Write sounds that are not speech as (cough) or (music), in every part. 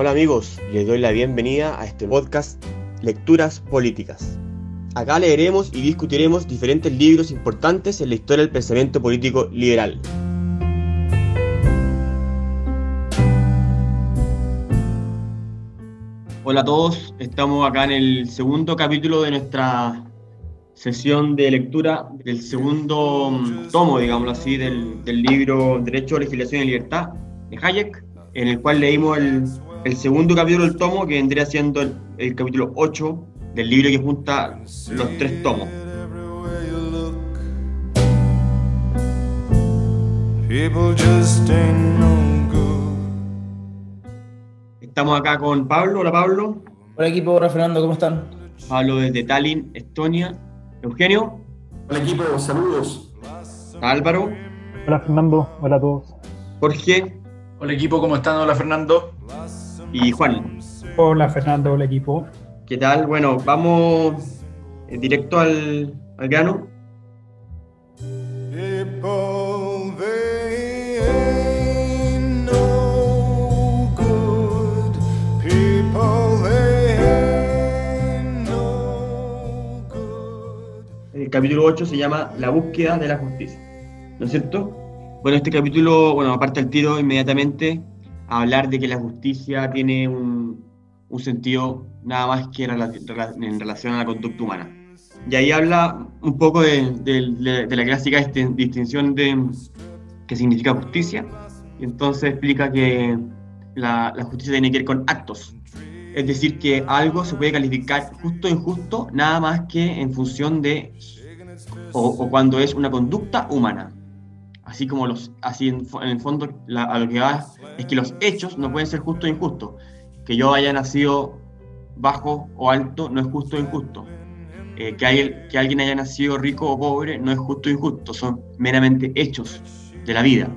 Hola amigos, les doy la bienvenida a este podcast Lecturas Políticas. Acá leeremos y discutiremos diferentes libros importantes en la historia del pensamiento político liberal. Hola a todos, estamos acá en el segundo capítulo de nuestra sesión de lectura del segundo mm, tomo, digámoslo así, del, del libro Derecho, Legislación y Libertad de Hayek, en el cual leímos el, el segundo capítulo del tomo, que vendría siendo el, el capítulo 8 del libro que junta los tres tomos. Estamos acá con Pablo. Hola Pablo. Hola equipo, hola Fernando, ¿cómo están? Pablo desde Tallinn, Estonia. Eugenio. Hola equipo, saludos. Álvaro. Hola Fernando, hola a todos. Jorge. Hola equipo, ¿cómo están? Hola Fernando. Y Juan. Hola Fernando, hola equipo. ¿Qué tal? Bueno, vamos eh, directo al, al grano. El capítulo 8 se llama La búsqueda de la justicia. ¿No es cierto? Bueno, este capítulo, bueno, aparte el tiro inmediatamente a hablar de que la justicia tiene un, un sentido nada más que en relación a la conducta humana. Y ahí habla un poco de, de- de- la clásica distin- distinción de qué significa justicia. Y entonces explica que la, la justicia tiene que ver con actos. Es decir, que algo se puede calificar justo o injusto nada más que en función de o, o cuando es una conducta humana. Así como los, así en, en el fondo la- a lo que va es que los hechos no pueden ser justo o injusto. Que yo haya nacido bajo o alto no es justo o injusto. Eh, que, hay- que alguien haya nacido rico o pobre no es justo o injusto, son meramente hechos de la vida.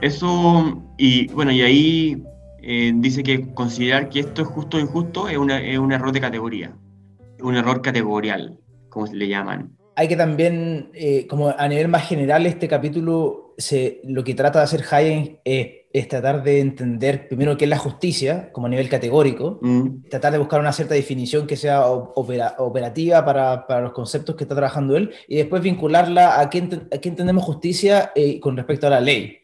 Eso, y bueno, y ahí eh, dice que considerar que esto es justo o injusto es, una- es un error de categoría, un error categorial, como le llaman. Hay que también, eh, como a nivel más general, este capítulo se, lo que trata de hacer Hayek es, es tratar de entender primero qué es la justicia, como a nivel categórico, Mm, tratar de buscar una cierta definición que sea opera- operativa para, para los conceptos que está trabajando él, y después vincularla a qué, enten- a qué entendemos justicia eh, con respecto a la ley.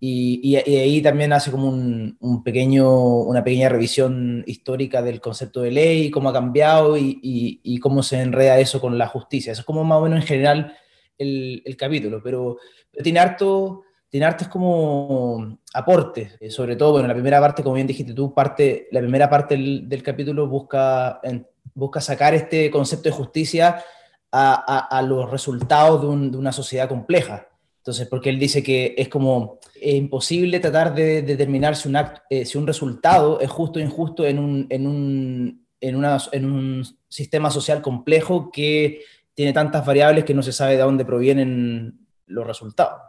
Y, y- y ahí también hace como un, un pequeño, una pequeña revisión histórica del concepto de ley, cómo ha cambiado y, y- cómo se enreda eso con la justicia. Eso es como más o menos en general el, el capítulo, pero tiene harto, tiene como aportes, eh, sobre todo, bueno, la primera parte, como bien dijiste tú, parte, la primera parte del, capítulo busca, busca sacar este concepto de justicia a, los resultados de, un- de una sociedad compleja. Entonces, porque él dice que es como imposible tratar de determinar si un, eh, si un resultado es justo o injusto en un, en, un, en, una- en un sistema social complejo que tiene tantas variables que no se sabe de dónde provienen los resultados.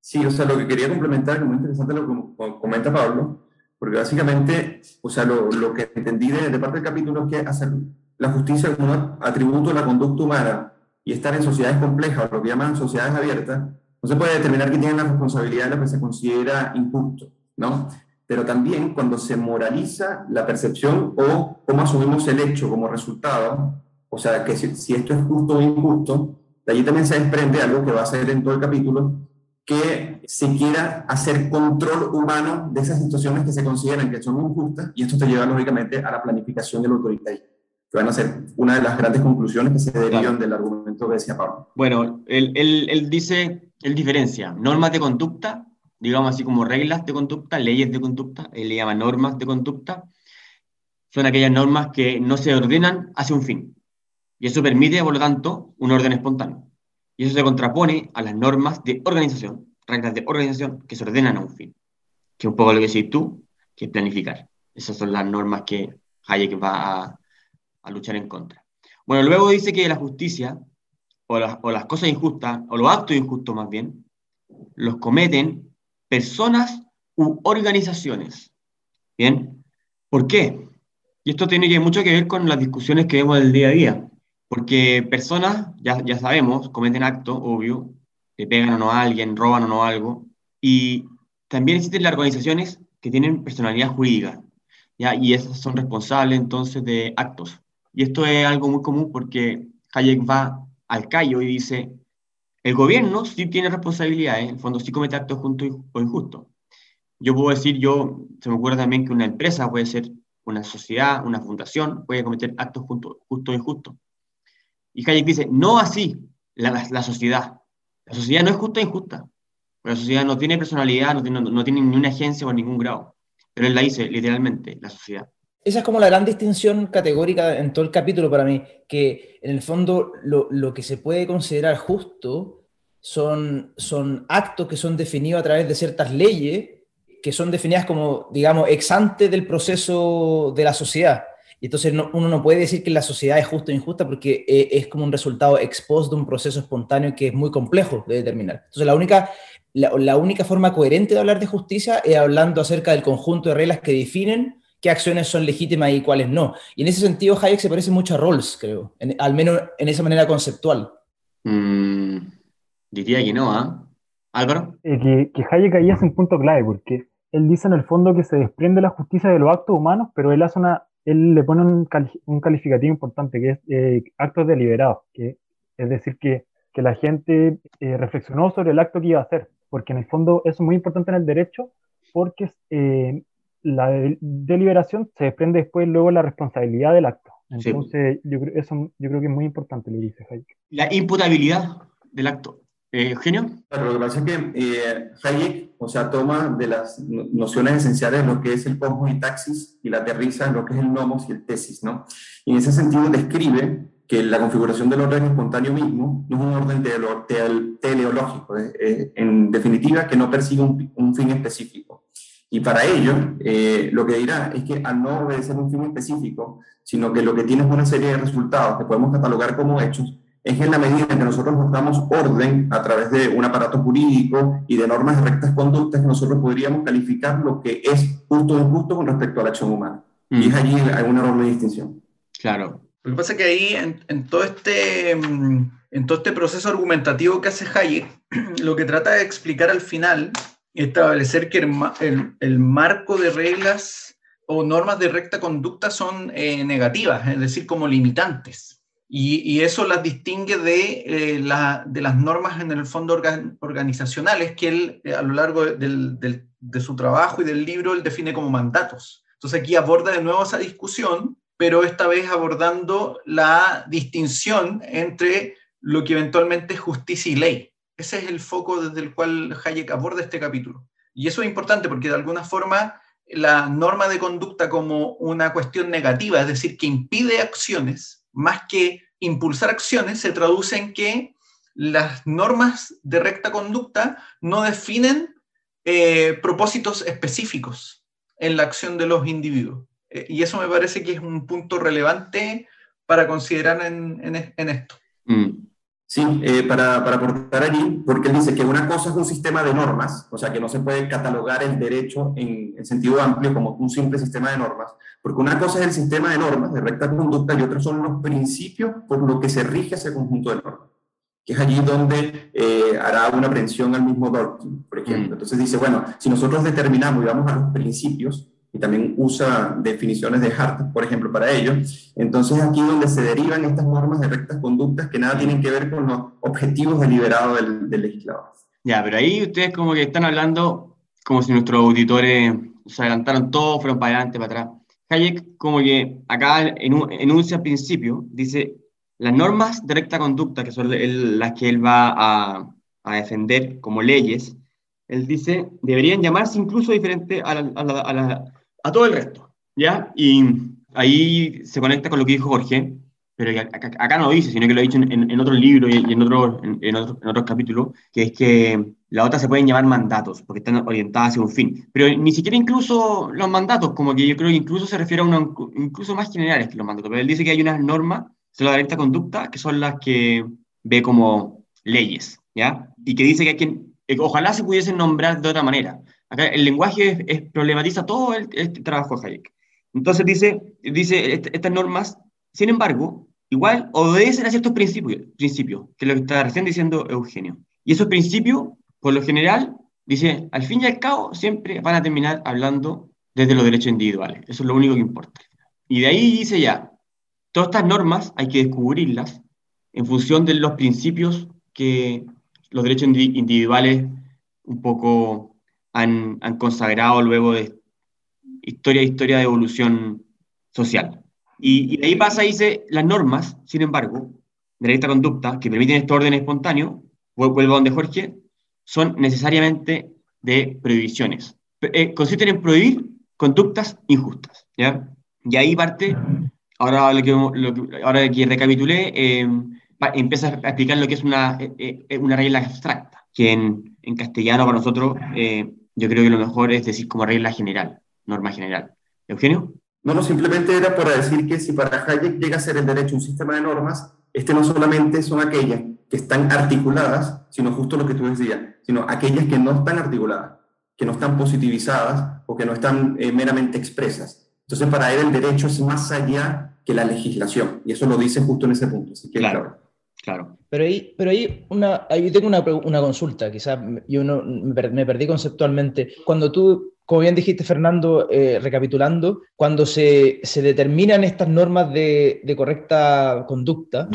Sí, o sea, lo que quería complementar, muy interesante lo que com- comenta Pablo, porque básicamente, o sea, lo, lo que entendí de, de parte del capítulo es que hacer la justicia como un atributo de la conducta humana y estar en sociedades complejas, o lo que llaman sociedades abiertas, no se puede determinar que tienen la responsabilidad de lo que se considera injusto, ¿no? Pero también cuando se moraliza la percepción o cómo asumimos el hecho como resultado, o sea, que si, si esto es justo o injusto, de allí también se desprende algo que va a ser en todo el capítulo, que se quiera hacer control humano de esas situaciones que se consideran que son injustas, y esto te lleva lógicamente a la planificación del autoritarismo, que van a ser una de las grandes conclusiones que se derivan Claro. del argumento que decía Pablo. Bueno, él, él- él dice, él diferencia normas de conducta, digamos así como reglas de conducta, leyes de conducta, él le llama normas de conducta, son aquellas normas que no se ordenan hacia un fin. Y eso permite, por lo tanto, un orden espontáneo. Y eso se contrapone a las normas de organización, reglas de organización que se ordenan a un fin. Que es un poco lo que decís tú, que es planificar. Esas son las normas que Hayek va a, luchar en contra. Bueno, luego dice que la justicia, o las, o las cosas injustas, o los actos injustos más bien, los cometen personas u organizaciones. ¿Bien? ¿Por qué? Y esto tiene mucho que ver con las discusiones que vemos del día a día. Porque personas, ya, ya sabemos, cometen actos, obvio, le pegan o no a alguien, roban o no algo. Y también existen las organizaciones que tienen personalidad jurídica. ¿ya? Y esas son responsables entonces de actos. Y esto es algo muy común porque Hayek va al callo y dice, el gobierno sí tiene responsabilidades, en el fondo sí comete actos justos o injustos. Yo puedo decir, yo, se me ocurre también que una empresa puede ser una sociedad, una fundación, puede cometer actos justos o injustos. Y Hayek dice, no así la, la, sociedad. La sociedad no es justa e injusta. La sociedad no tiene personalidad, no tiene, no tiene ni una agencia por ningún grado. Pero él la dice literalmente, la sociedad. Esa es como la gran distinción categórica en todo el capítulo para mí, que en el fondo lo, lo que se puede considerar justo son, son actos que son definidos a través de ciertas leyes que son definidas como, digamos, ex ante del proceso de la sociedad. Y entonces uno no puede decir que la sociedad es justa o injusta porque eh, es como un resultado ex post de un proceso espontáneo que es muy complejo de determinar. Entonces la única, la, la única forma coherente de hablar de justicia es hablando acerca del conjunto de reglas que definen qué acciones son legítimas y cuáles no. Y en ese sentido, Hayek se parece mucho a Rawls, creo, al menos en esa manera conceptual. Mm, diría que no, ¿ah? Álvaro. Eh, que, que, Hayek ahí hace un punto clave, porque él dice en el fondo que se desprende la justicia de los actos humanos, pero él hace una, él le pone un, cali un calificativo importante, que es eh, actos deliberados, que es decir, que, que la gente eh, reflexionó sobre el acto que iba a hacer, porque en el fondo eso es muy importante en el derecho, porque eh, la deliberación se desprende después luego la responsabilidad del acto. Entonces, sí. yo, creo, eso yo creo que es muy importante, le dice Hayek. La imputabilidad del acto. Eh, Eugenio. Claro, lo que pasa es que eh, Hayek, o sea, toma de las nociones esenciales lo que es el cosmos y taxis y la aterriza en lo que es el nomos y el tesis, ¿no? Y en ese sentido describe que la configuración del orden espontáneo mismo no es un orden tele tele teleológico, eh, en definitiva, que no persigue un, un fin específico. Y para ello, eh, lo que dirá es que al no obedecer un fin específico, sino que lo que tiene es una serie de resultados que podemos catalogar como hechos, es en la medida en que nosotros nos damos orden a través de un aparato jurídico y de normas de rectas conductas, que nosotros podríamos calificar lo que es justo o injusto con respecto a la acción humana. Mm. Y es allí hay una enorme distinción. Claro. Lo que pasa es que ahí, en, en, todo este, en todo este proceso argumentativo que hace Hayek, (clears throat) lo que trata de explicar al final es establecer que el, el, el marco de reglas o normas de recta conducta son eh, negativas, es decir, como limitantes. Y, y, eso las distingue de, eh, la, de, las normas en el fondo organ, organizacionales que él eh, a lo largo del, del, de su trabajo y del libro él define como mandatos. Entonces aquí aborda de nuevo esa discusión, pero esta vez abordando la distinción entre lo que eventualmente es justicia y ley. Ese es el foco desde el cual Hayek aborda este capítulo. Y eso es importante porque de alguna forma la norma de conducta como una cuestión negativa, es decir, que impide acciones, más que impulsar acciones, se traduce en que las normas de recta conducta no definen eh, propósitos específicos en la acción de los individuos. Eh, y eso me parece que es un punto relevante para considerar en, en, en esto. Mm. Sí, eh, para, para, aportar allí, porque él dice que una cosa es un sistema de normas, o sea, que no se puede catalogar el derecho en, en, sentido amplio como un simple sistema de normas, porque una cosa es el sistema de normas de recta conducta y otros son los principios por los que se rige ese conjunto de normas, que es allí donde eh, hará una aprehensión al mismo Dworkin, por ejemplo. Entonces dice, bueno, si nosotros determinamos y vamos a los principios, y también usa definiciones de Hart, por ejemplo, para ello. Entonces, aquí donde se derivan estas normas de rectas conductas que nada tienen que ver con los objetivos deliberados del, del legislador. Ya, pero ahí ustedes como que están hablando como si nuestros auditores se adelantaron todos, fueron para adelante, para atrás. Hayek como que acá enuncia al principio, dice, las normas de recta conducta, que son el, las que él va a, defender como leyes, él dice, deberían llamarse incluso diferente a la, a a todo el resto, ¿ya? Y ahí se conecta con lo que dijo Jorge, pero acá, no lo dice, sino que lo ha dicho en, en, otro libro y, en, otro, en, otro, en otros capítulos, que es que las otras se pueden llamar mandatos, porque están orientadas hacia un fin. Pero ni siquiera incluso los mandatos, como que yo creo que incluso se refiere a unos incluso más generales que los mandatos, pero él dice que hay unas normas sobre la directa conducta que son las que ve como leyes, ¿ya? Y que dice que hay que, ojalá se pudiesen nombrar de otra manera, Acá el lenguaje es, es, problematiza todo el, trabajo de Hayek. Entonces dice, dice estas normas, sin embargo, igual obedecen a ciertos principios, principios, que es lo que está recién diciendo Eugenio. Y esos principios, por lo general, dice, al fin y al cabo, siempre van a terminar hablando desde los derechos individuales. Eso es lo único que importa. Y de ahí dice ya, todas estas normas hay que descubrirlas en función de los principios que los derechos individuales un poco han, han consagrado luego de historia historia de evolución social. Y, de ahí pasa, dice, las normas, sin embargo, de esta conducta que permiten este orden espontáneo, vuelvo donde Jorge, son necesariamente de prohibiciones. Eh, consisten en prohibir conductas injustas. ¿ya? Y ahí parte, ahora, lo que, ahora que recapitulé, eh, empieza a explicar lo que es una, eh, eh, una regla abstracta, que en, en castellano para nosotros yo creo que lo mejor es decir como regla general, norma general. Eugenio. No, no, simplemente era para decir que si para Hayek llega a ser el derecho un sistema de normas, este no solamente son aquellas que están articuladas, sino justo lo que tú decías, sino aquellas que no están articuladas, que no están positivizadas o que no están eh, meramente expresas. Entonces, para él el derecho es más allá que la legislación, y eso lo dice justo en ese punto. claro, claro. Pero ahí, pero ahí, una, ahí tengo una, una consulta, quizás yo no, me perdí conceptualmente. Cuando tú como bien dijiste, Fernando, eh, recapitulando, cuando se, se, determinan estas normas de, de correcta conducta,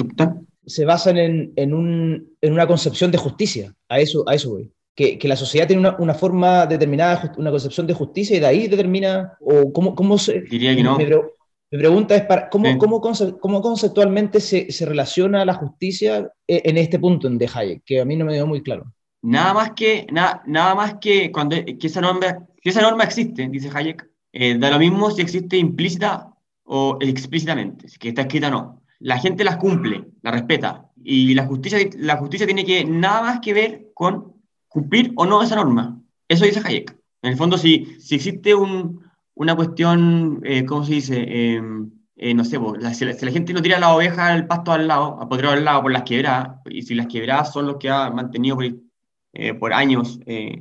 se basan en, en, un, en, una concepción de justicia. A eso, a eso voy. Que, que la sociedad tiene una, una, forma determinada, una concepción de justicia y de ahí determina, o cómo, cómo se... Diría que no. Mi, pregunta es, para, ¿cómo, cómo, cómo, conceptualmente se, se, relaciona la justicia e, en este punto en De Hayek? Que a mí no me dio muy claro. Nada más que, nada, nada más que cuando que esa norma si esa norma existe, dice Hayek, eh, da lo mismo si existe implícita o explícitamente, si que está escrita o no. La gente las cumple, las respeta, y la justicia, la justicia tiene que nada más que ver con cumplir o no esa norma. Eso dice Hayek. En el fondo, si, si existe un, una cuestión, eh, ¿cómo se dice? Em, eh, no sé, si, la, gente no tira la oveja al pasto al lado, potrero al lado por las quebradas, y si las quebradas son los que ha mantenido por, eh, por años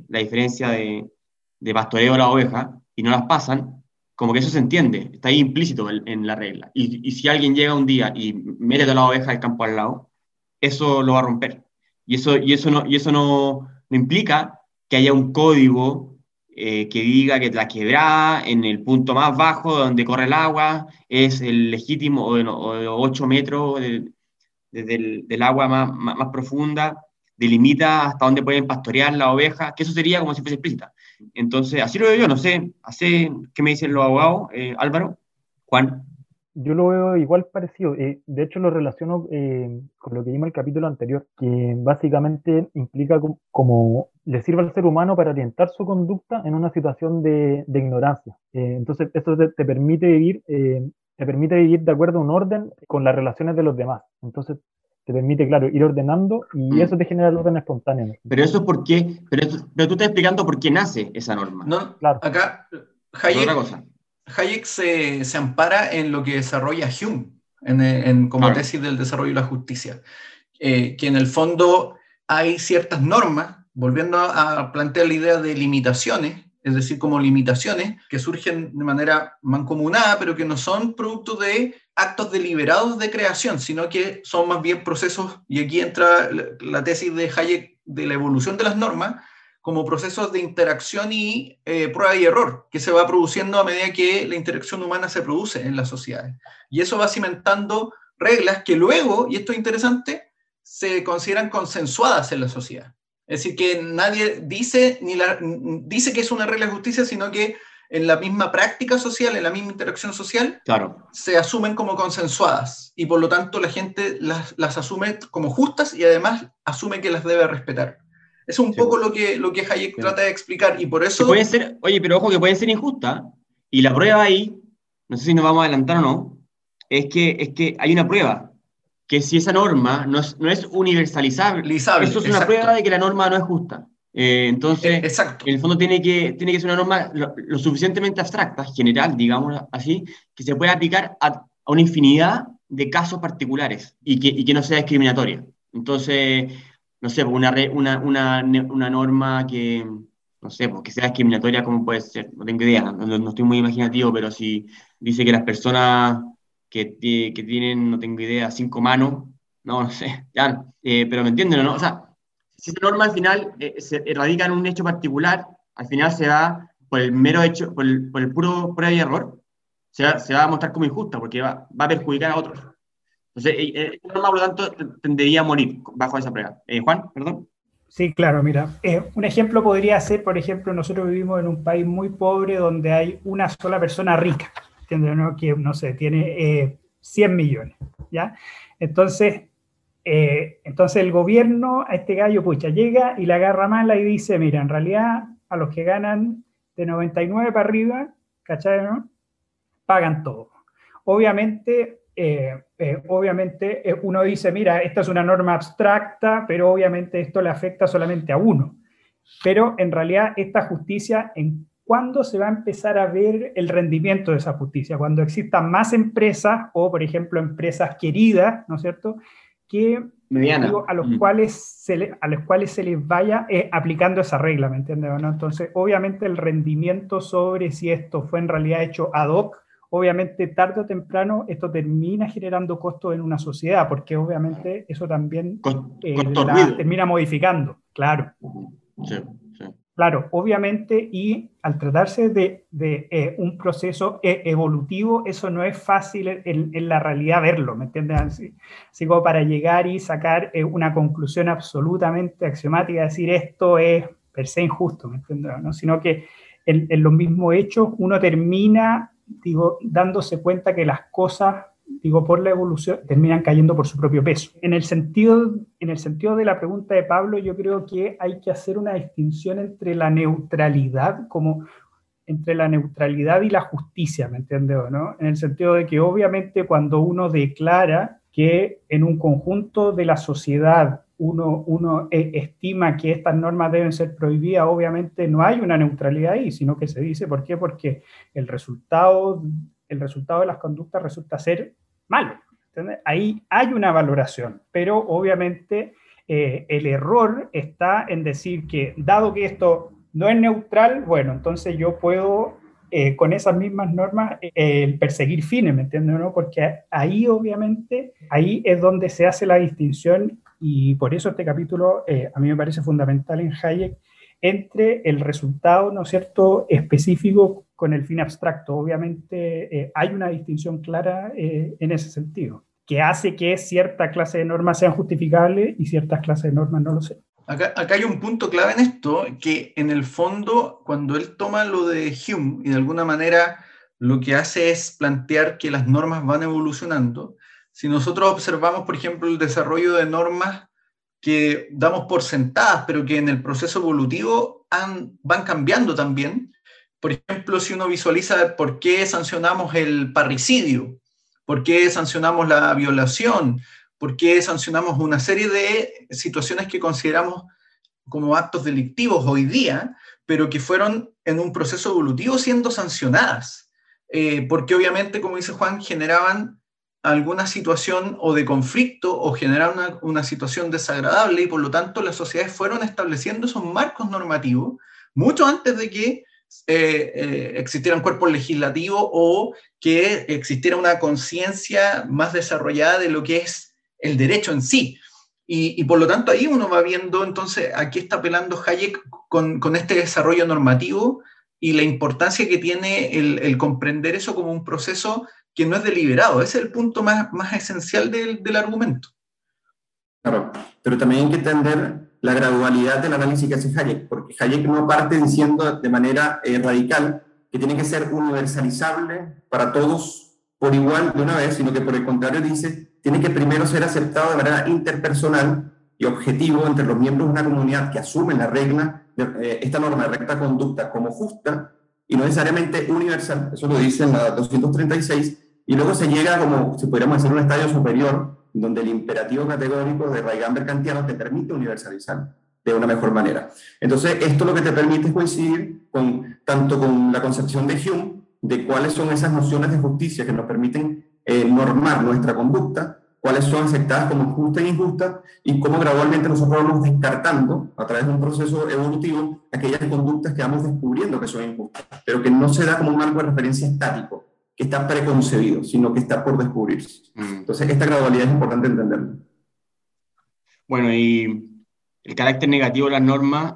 la diferencia de, de pastoreo a la oveja y no las pasan, como que eso se entiende, está ahí implícito en, la regla. Y, y, si alguien llega un día y mete toda la oveja del campo al lado, eso lo va a romper. Y eso, y eso, no, y eso no, no implica que haya un código eh, que diga que la quebrada en el punto más bajo donde corre el agua es el legítimo o de, 8 metros el, del agua más, más, más profunda, delimita hasta dónde pueden pastorear la oveja, que eso sería como si fuese explícita. Entonces, así lo veo yo, no sé, ¿qué me dicen los abogados? Eh, Álvaro, Juan. Yo lo veo igual parecido. Eh, de hecho, lo relaciono eh, con lo que vimos el capítulo anterior, que básicamente implica como, le sirve al ser humano para orientar su conducta en una situación de, ignorancia. entonces, eso te, permite vivir te permite vivir de acuerdo a un orden con las relaciones de los demás. Entonces, te permite, claro, ir ordenando y mm. eso te genera el orden espontáneo. Pero eso es porque, pero, pero, tú estás explicando por qué nace esa norma. No, claro. acá Hayek, Hayek se, se, ampara en lo que desarrolla Hume en, en como tesis del desarrollo y la justicia, eh, que en el fondo hay ciertas normas, volviendo a plantear la idea de limitaciones, es decir, como limitaciones que surgen de manera mancomunada, pero que no son producto de actos deliberados de creación, sino que son más bien procesos, y aquí entra la tesis de Hayek de la evolución de las normas, como procesos de interacción y eh, prueba y error, que se va produciendo a medida que la interacción humana se produce en las sociedades. Y eso va cimentando reglas que luego, y esto es interesante, se consideran consensuadas en la sociedad. Es decir, que nadie dice, ni la, dice que es una regla de justicia, sino que en la misma práctica social, en la misma interacción social, claro. se asumen como consensuadas y por lo tanto la gente las, las asume como justas y además asume que las debe respetar. Es un poco lo que, lo que Hayek trata de explicar y por eso... Puede ser, oye, pero ojo que puede ser injusta y la prueba ahí, no sé si nos vamos a adelantar o no, es que, es que hay una prueba que si esa norma no es, no es universalizable, eso es una prueba de que la norma no es justa. Eh, entonces, exacto. en el fondo tiene que, tiene que ser una norma lo, suficientemente abstracta, general, digamos así, que se pueda aplicar a, una infinidad de casos particulares y que, y que no sea discriminatoria. Entonces, no sé, una, una, una, una norma que, no sé, pues, que sea discriminatoria, ¿cómo puede ser? No tengo idea, no, no, estoy muy imaginativo, pero si dice que las personas que, que tienen, no tengo idea, cinco manos, no, no sé, ya, eh, pero me entienden, ¿no? O sea, si esa norma al final eh, se radica en un hecho particular, al final se va por el mero hecho, por el, por el puro prueba y error, se va, se va a mostrar como injusta porque va, va a perjudicar a otros. Entonces, eh, eh, esta norma, por lo tanto, tendería a morir bajo esa prueba. Eh, Juan, perdón. Sí, claro, mira, eh, un ejemplo podría ser, por ejemplo, nosotros vivimos en un país muy pobre donde hay una sola persona rica, Que, no sé, tiene eh, 100 millones, ¿ya? Entonces, eh, entonces el gobierno a este gallo, pucha, llega y la agarra mala y dice, mira, en realidad a los que ganan de 99 para arriba, ¿cachai? Pagan todo. Obviamente, eh, eh, obviamente uno dice, mira, esta es una norma abstracta, pero obviamente esto le afecta solamente a uno. Pero en realidad esta justicia, ¿en cuándo se va a empezar a ver el rendimiento de esa justicia? Cuando existan más empresas o, por ejemplo, empresas queridas, ¿no es cierto? Que Mediana. digo, a los Mm. cuales se le- a los cuales se les vaya eh, aplicando esa regla, ¿me entiendes? Entonces, obviamente el rendimiento sobre si esto fue en realidad hecho ad hoc, obviamente tarde o temprano esto termina generando costos en una sociedad, porque obviamente eso también eh, la termina modificando, claro. Sí. Claro, obviamente, y al tratarse de, eh, un proceso eh, evolutivo, eso no es fácil en, en la realidad verlo, ¿me entiendes? Así, así como para llegar y sacar eh, una conclusión absolutamente axiomática, decir esto es per se injusto, ¿me entiendes? ¿no? Sino que en, en los mismos hechos uno termina, digo, dándose cuenta que las cosas digo, por la evolución, terminan cayendo por su propio peso. En el, sentido, en el sentido de la pregunta de Pablo, yo creo que hay que hacer una distinción entre la neutralidad, como entre la neutralidad y la justicia, ¿me entiendes no? En el sentido de que obviamente cuando uno declara que en un conjunto de la sociedad uno, uno eh, estima que estas normas deben ser prohibidas, obviamente no hay una neutralidad ahí, sino que se dice, ¿por qué? Porque el resultado, el resultado de las conductas resulta ser malo. Ahí hay una valoración, pero obviamente eh, el error está en decir que dado que esto no es neutral, bueno, entonces yo puedo eh, con esas mismas normas eh, perseguir fines, ¿me entiendes? No? Porque ahí obviamente, ahí es donde se hace la distinción y por eso este capítulo a mí me parece fundamental en Hayek entre el resultado, ¿no es cierto?, específico con el fin abstracto. Obviamente eh, hay una distinción clara eh, en ese sentido, que hace que cierta clase de normas sean justificables y ciertas clases de normas no lo sean. Acá, hay un punto clave en esto, que en el fondo, cuando él toma lo de Hume y de alguna manera lo que hace es plantear que las normas van evolucionando, si nosotros observamos, por ejemplo, el desarrollo de normas que damos por sentadas, pero que en el proceso evolutivo van cambiando también, por ejemplo, si uno visualiza por qué sancionamos el parricidio, por qué sancionamos la violación, por qué sancionamos una serie de situaciones que consideramos como actos delictivos hoy día, pero que fueron en un proceso evolutivo siendo sancionadas, eh, porque obviamente, como dice Juan, generaban alguna situación o de conflicto o generaban una, una situación desagradable y por lo tanto las sociedades fueron estableciendo esos marcos normativos mucho antes de que eh, eh, existieran cuerpos legislativos o que existiera una conciencia más desarrollada de lo que es el derecho en sí. Y, por lo tanto ahí uno va viendo entonces a qué está apelando Hayek con, este desarrollo normativo y la importancia que tiene el, el, comprender eso como un proceso que no es deliberado. Ese es el punto más, más esencial del, del argumento. Claro, pero también hay que entender la gradualidad del análisis que hace Hayek, porque Hayek no parte diciendo de manera eh, radical que tiene que ser universalizable para todos por igual de una vez, sino que por el contrario dice, tiene que primero ser aceptado de manera interpersonal y objetivo entre los miembros de una comunidad que asumen la regla, de, eh, esta norma de recta conducta como justa y no necesariamente universal, eso lo dice en la 236, y luego se llega como, si pudiéramos decir, un estadio superior, donde el imperativo categórico de Reigamber kantiano te permite universalizar de una mejor manera. Entonces, esto lo que te permite es coincidir con, tanto con la concepción de Hume, de cuáles son esas nociones de justicia que nos permiten eh, normar nuestra conducta, cuáles son aceptadas como justas e injustas, y cómo gradualmente nosotros vamos descartando, a través de un proceso evolutivo, aquellas conductas que vamos descubriendo que son injustas, pero que no se da como un marco de referencia estático, que está preconcebido, sino que está por descubrirse. Entonces, esta gradualidad es importante entenderla. Bueno, y el carácter negativo de las normas,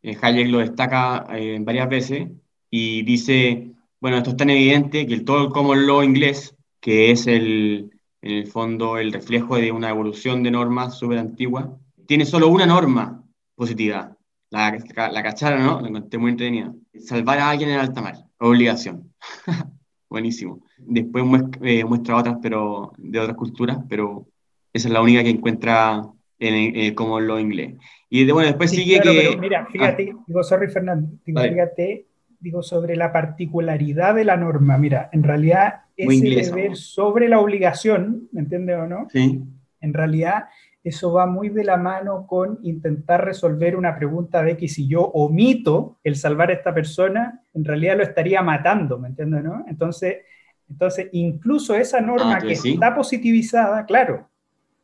eh, Hayek lo destaca eh, varias veces, y dice, bueno, esto es tan evidente que el, todo el common law inglés, que es el, en el fondo el reflejo de una evolución de normas súper antigua, tiene solo una norma positiva. La, la cacharon, ¿no? La encontré muy entretenida. Salvar a alguien en alta mar, obligación. (laughs) Buenísimo. Después muestra, eh, muestra otras, pero de otras culturas, pero esa es la única que encuentra en, el como lo inglés. Y de, bueno, después Sí, sigue claro, que... pero mira, fíjate, digo, sorry Fernando, digo, Vale. fíjate, digo, sobre la particularidad de la norma, mira, en realidad ese inglesa, deber ¿no? sobre la obligación, ¿me entiendes o no? Sí, En realidad eso va muy de la mano con intentar resolver una pregunta de que si yo omito el salvar a esta persona, en realidad lo estaría matando, ¿me entiendes, no? Entonces, entonces incluso esa norma Ah, ¿tú que decís? está positivizada, claro,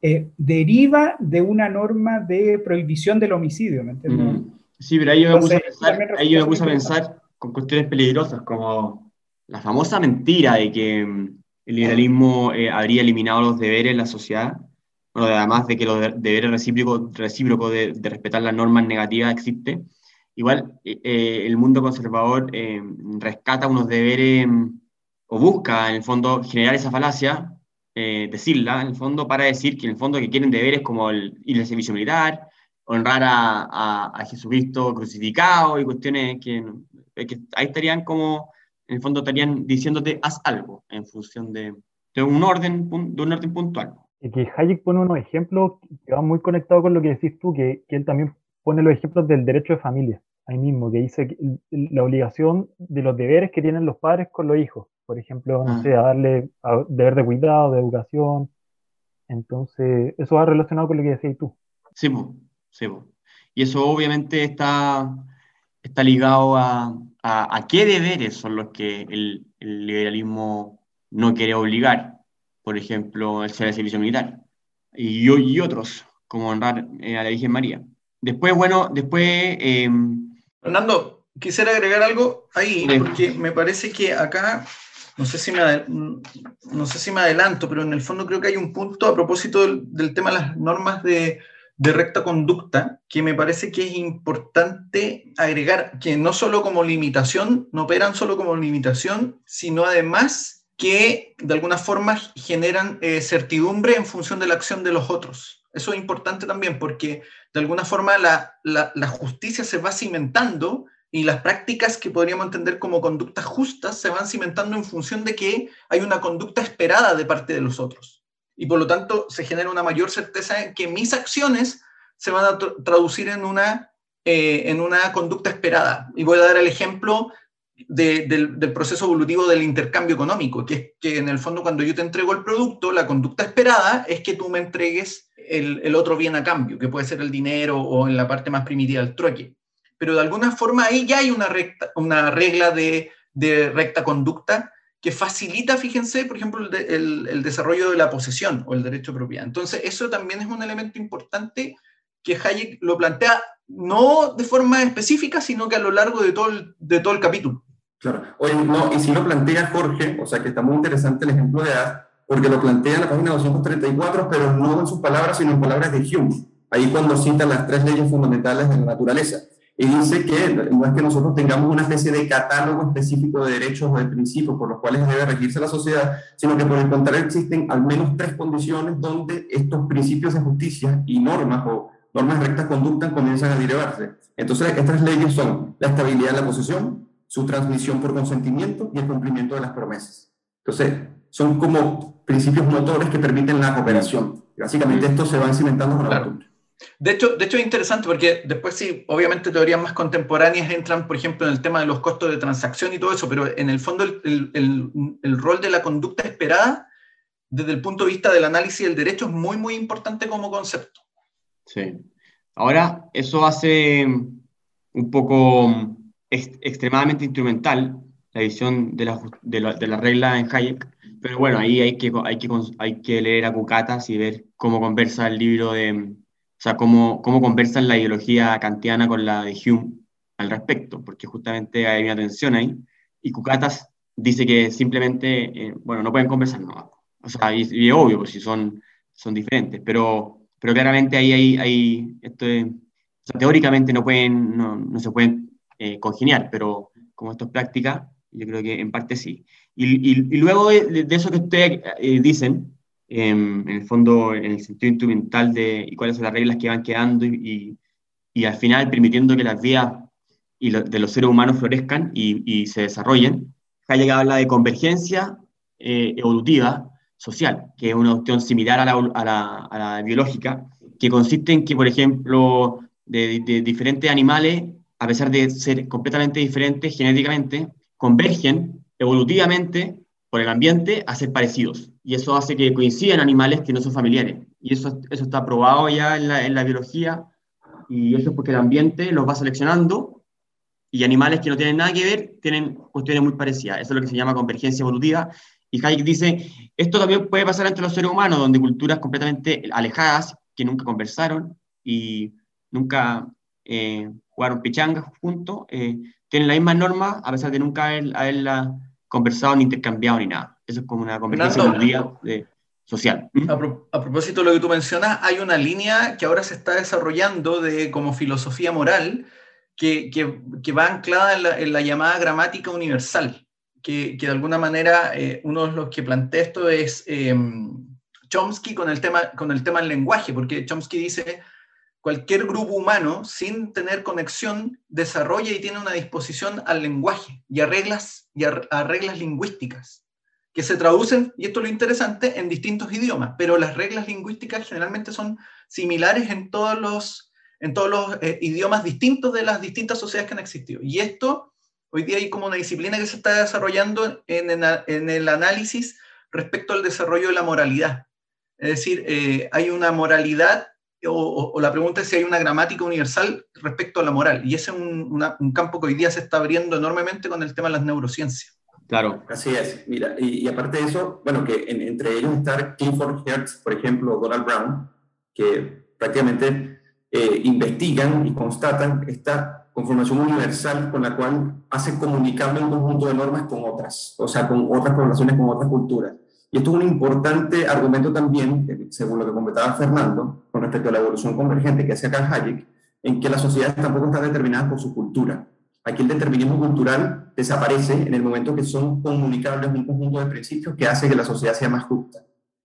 eh, deriva de una norma de prohibición del homicidio, ¿me entiendes? Mm, Sí, pero ahí yo me puse a pensar, ahí yo me puse a pensar con cuestiones peligrosas, como la famosa mentira de que mm, el liberalismo eh, habría eliminado los deberes en la sociedad, bueno, además de que los de- deberes recíprocos recíprocos de, de respetar las normas negativas existe. Igual eh, eh, el mundo conservador eh, rescata unos deberes mm, o busca en el fondo generar esa falacia, eh, decirla en el fondo para decir que en el fondo que quieren deberes como el ir al servicio militar, honrar a, a- a Jesucristo crucificado y cuestiones que, que ahí estarían como, en el fondo estarían diciéndote, haz algo en función de, de un orden, de un orden puntual. Y que Hayek pone unos ejemplos que van muy conectados con lo que decís tú, que, que él también pone los ejemplos del derecho de familia, ahí mismo, que dice que la obligación de los deberes que tienen los padres con los hijos. Por ejemplo, no Ah. sé, a darle a- deber de cuidado, de educación. Entonces, eso va relacionado con lo que decías tú. Sí, sí. Y eso obviamente está, está ligado a, a, a qué deberes son los que el, el liberalismo no quiere obligar. Por ejemplo, el ser el servicio militar. Y, y otros, como honrar eh, a la Virgen María. Después, bueno, después... em, Fernando, quisiera agregar algo ahí, Sí. porque me parece que acá, no sé si me, no sé si me adelanto, pero en el fondo creo que hay un punto a propósito del, del tema de las normas de, de recta conducta, que me parece que es importante agregar, que no solo como limitación, no operan solo como limitación, sino además que de alguna forma generan eh, certidumbre en función de la acción de los otros. Eso es importante también porque de alguna forma la, la, justicia se va cimentando y las prácticas que podríamos entender como conductas justas se van cimentando en función de que hay una conducta esperada de parte de los otros. Y por lo tanto se genera una mayor certeza en que mis acciones se van a tra- traducir en una, eh, en una conducta esperada. Y voy a dar el ejemplo de- del, proceso evolutivo del intercambio económico, que es que en el fondo cuando yo te entrego el producto, la conducta esperada es que tú me entregues el, otro bien a cambio, que puede ser el dinero o en la parte más primitiva el trueque. Pero de alguna forma ahí ya hay una, una regla de, recta conducta que facilita, fíjense, por ejemplo, el, de- el- el desarrollo de la posesión o el derecho de propiedad. Entonces, eso también es un elemento importante que Hayek lo plantea no de forma específica, sino que a lo largo de todo de todo el capítulo. Claro. Oye, no, y si lo plantea Jorge, o sea que está muy interesante el ejemplo de A, porque lo plantea en la página 234, pero no en sus palabras, sino en palabras de Hume. Ahí cuando cita las tres leyes fundamentales de la naturaleza. Y dice que no es que nosotros tengamos una especie de catálogo específico de derechos o de principios por los cuales debe regirse la sociedad, sino que por el contrario existen al menos tres condiciones donde estos principios de justicia y normas o normas de recta conducta comienzan a derivarse. Entonces, estas leyes son la estabilidad de la posesión, su transmisión por consentimiento y el cumplimiento de las promesas. Entonces, son como principios motores que permiten la cooperación. Básicamente esto se va cimentando con la Claro. costumbre. De hecho, de hecho es interesante porque después sí, obviamente teorías más contemporáneas entran, por ejemplo, en el tema de los costos de transacción y todo eso, pero en el fondo el, el- el- el rol de la conducta esperada desde el punto de vista del análisis del derecho es muy, muy importante como concepto. Sí. Ahora, eso hace un poco ex- extremadamente instrumental la visión de la, de la, de la regla en Hayek, pero bueno, ahí hay que, hay que, hay que leer a Cucatas y ver cómo conversa el libro de, o sea, cómo, cómo conversan la ideología kantiana con la de Hume al respecto, porque justamente hay una tensión ahí, y Cucatas dice que simplemente, eh, bueno, no pueden conversar, no. O sea, y, y es obvio, pues si son, son diferentes, pero, pero claramente ahí hay, hay esto es- o sea, teóricamente no pueden, no, no se pueden eh, congeniar, pero como esto es práctica, yo creo que en parte sí. Y, y- y luego de, de eso que ustedes eh, dicen, em, en el fondo, en el sentido instrumental de y cuáles son las reglas que van quedando y, y- al final permitiendo que las vías y lo- de los seres humanos florezcan y, y se desarrollen, Hayek habla de convergencia eh, evolutiva social, que es una cuestión similar a la, a la- a la biológica, que consiste en que, por ejemplo, de, de diferentes animales, a pesar de ser completamente diferentes genéticamente, convergen evolutivamente por el ambiente a ser parecidos. Y eso hace que coincidan animales que no son familiares. Y eso, eso está probado ya en la, en la biología, y eso es porque el ambiente los va seleccionando, y animales que no tienen nada que ver tienen cuestiones muy parecidas. Eso es lo que se llama convergencia evolutiva. Y Hayek dice, esto también puede pasar entre los seres humanos, donde culturas completamente alejadas, que nunca conversaron y nunca eh, jugaron pichangas juntos, eh, tienen la misma norma a pesar de nunca haber, haberla conversado ni intercambiado ni nada. Eso es como una convergencia Fernando. evolutiva de- social. ¿Mm? A, pro- a propósito de lo que tú mencionas, hay una línea que ahora se está desarrollando de, como filosofía moral que, que- que va anclada en la, en la llamada gramática universal, que, que de alguna manera eh, uno de los que plantea esto es eh, Chomsky con el, tema, con el tema del lenguaje, porque Chomsky dice, cualquier grupo humano sin tener conexión desarrolla y tiene una disposición al lenguaje y a reglas, y a- reglas lingüísticas que se traducen, y esto es lo interesante, en distintos idiomas, pero las reglas lingüísticas generalmente son similares en todos los, en todos los eh, idiomas distintos de las distintas sociedades que han existido. Y esto, hoy día hay como una disciplina que se está desarrollando en el análisis respecto al desarrollo de la moralidad. Es decir, eh, hay una moralidad, o, la pregunta es si hay una gramática universal respecto a la moral, y ese es un, una- un campo que hoy día se está abriendo enormemente con el tema de las neurociencias. Claro, Así es, mira, y, y aparte de eso, bueno, que en- entre ellos está Clifford Hertz, por ejemplo, o Donald Brown, que prácticamente eh, investigan y constatan esta conformación universal con la cual hace comunicable un conjunto de normas con otras, o sea, con otras poblaciones, con otras culturas. Y esto es un importante argumento también, eh, según lo que comentaba Fernando, con respecto a la evolución convergente que hace Carl Hayek, en que las sociedades tampoco están determinadas por su cultura. Aquí el determinismo cultural desaparece en el momento que son comunicables un conjunto de principios que hace que la sociedad sea más justa.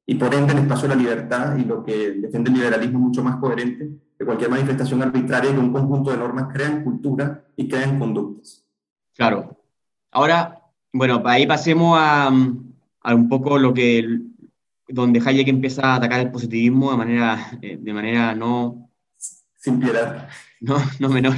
Y por ende el espacio de la libertad y lo que defiende el liberalismo es mucho más coherente que cualquier manifestación arbitraria que un conjunto de normas crean cultura y crean conductas. claro. Ahora, bueno, ahí pasemos a, a un poco lo que, donde Hayek empieza a atacar el positivismo de manera, eh, de manera no, Sin piedad. (laughs) no, no menor.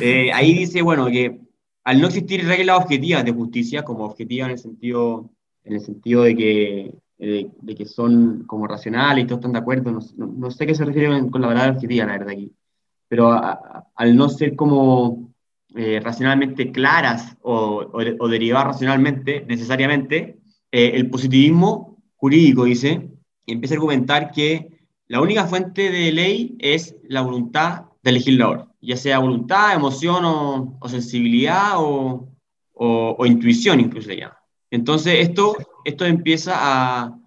Eh, ahí dice, bueno, que al no existir reglas objetivas de justicia, como objetivas en el sentido, en el sentido de que, eh, de que son como racionales y todos están de acuerdo, no, no- no sé qué se refiere con, la palabra objetiva, la verdad, aquí. Pero a- a- al no ser como eh, racionalmente claras o, o, o derivadas racionalmente, necesariamente, eh, el positivismo jurídico dice, y empieza a argumentar que la única fuente de ley es la voluntad del legislador, ya sea voluntad, emoción o, o sensibilidad o, o- intuición, incluso se llama. Entonces, esto, esto empieza a,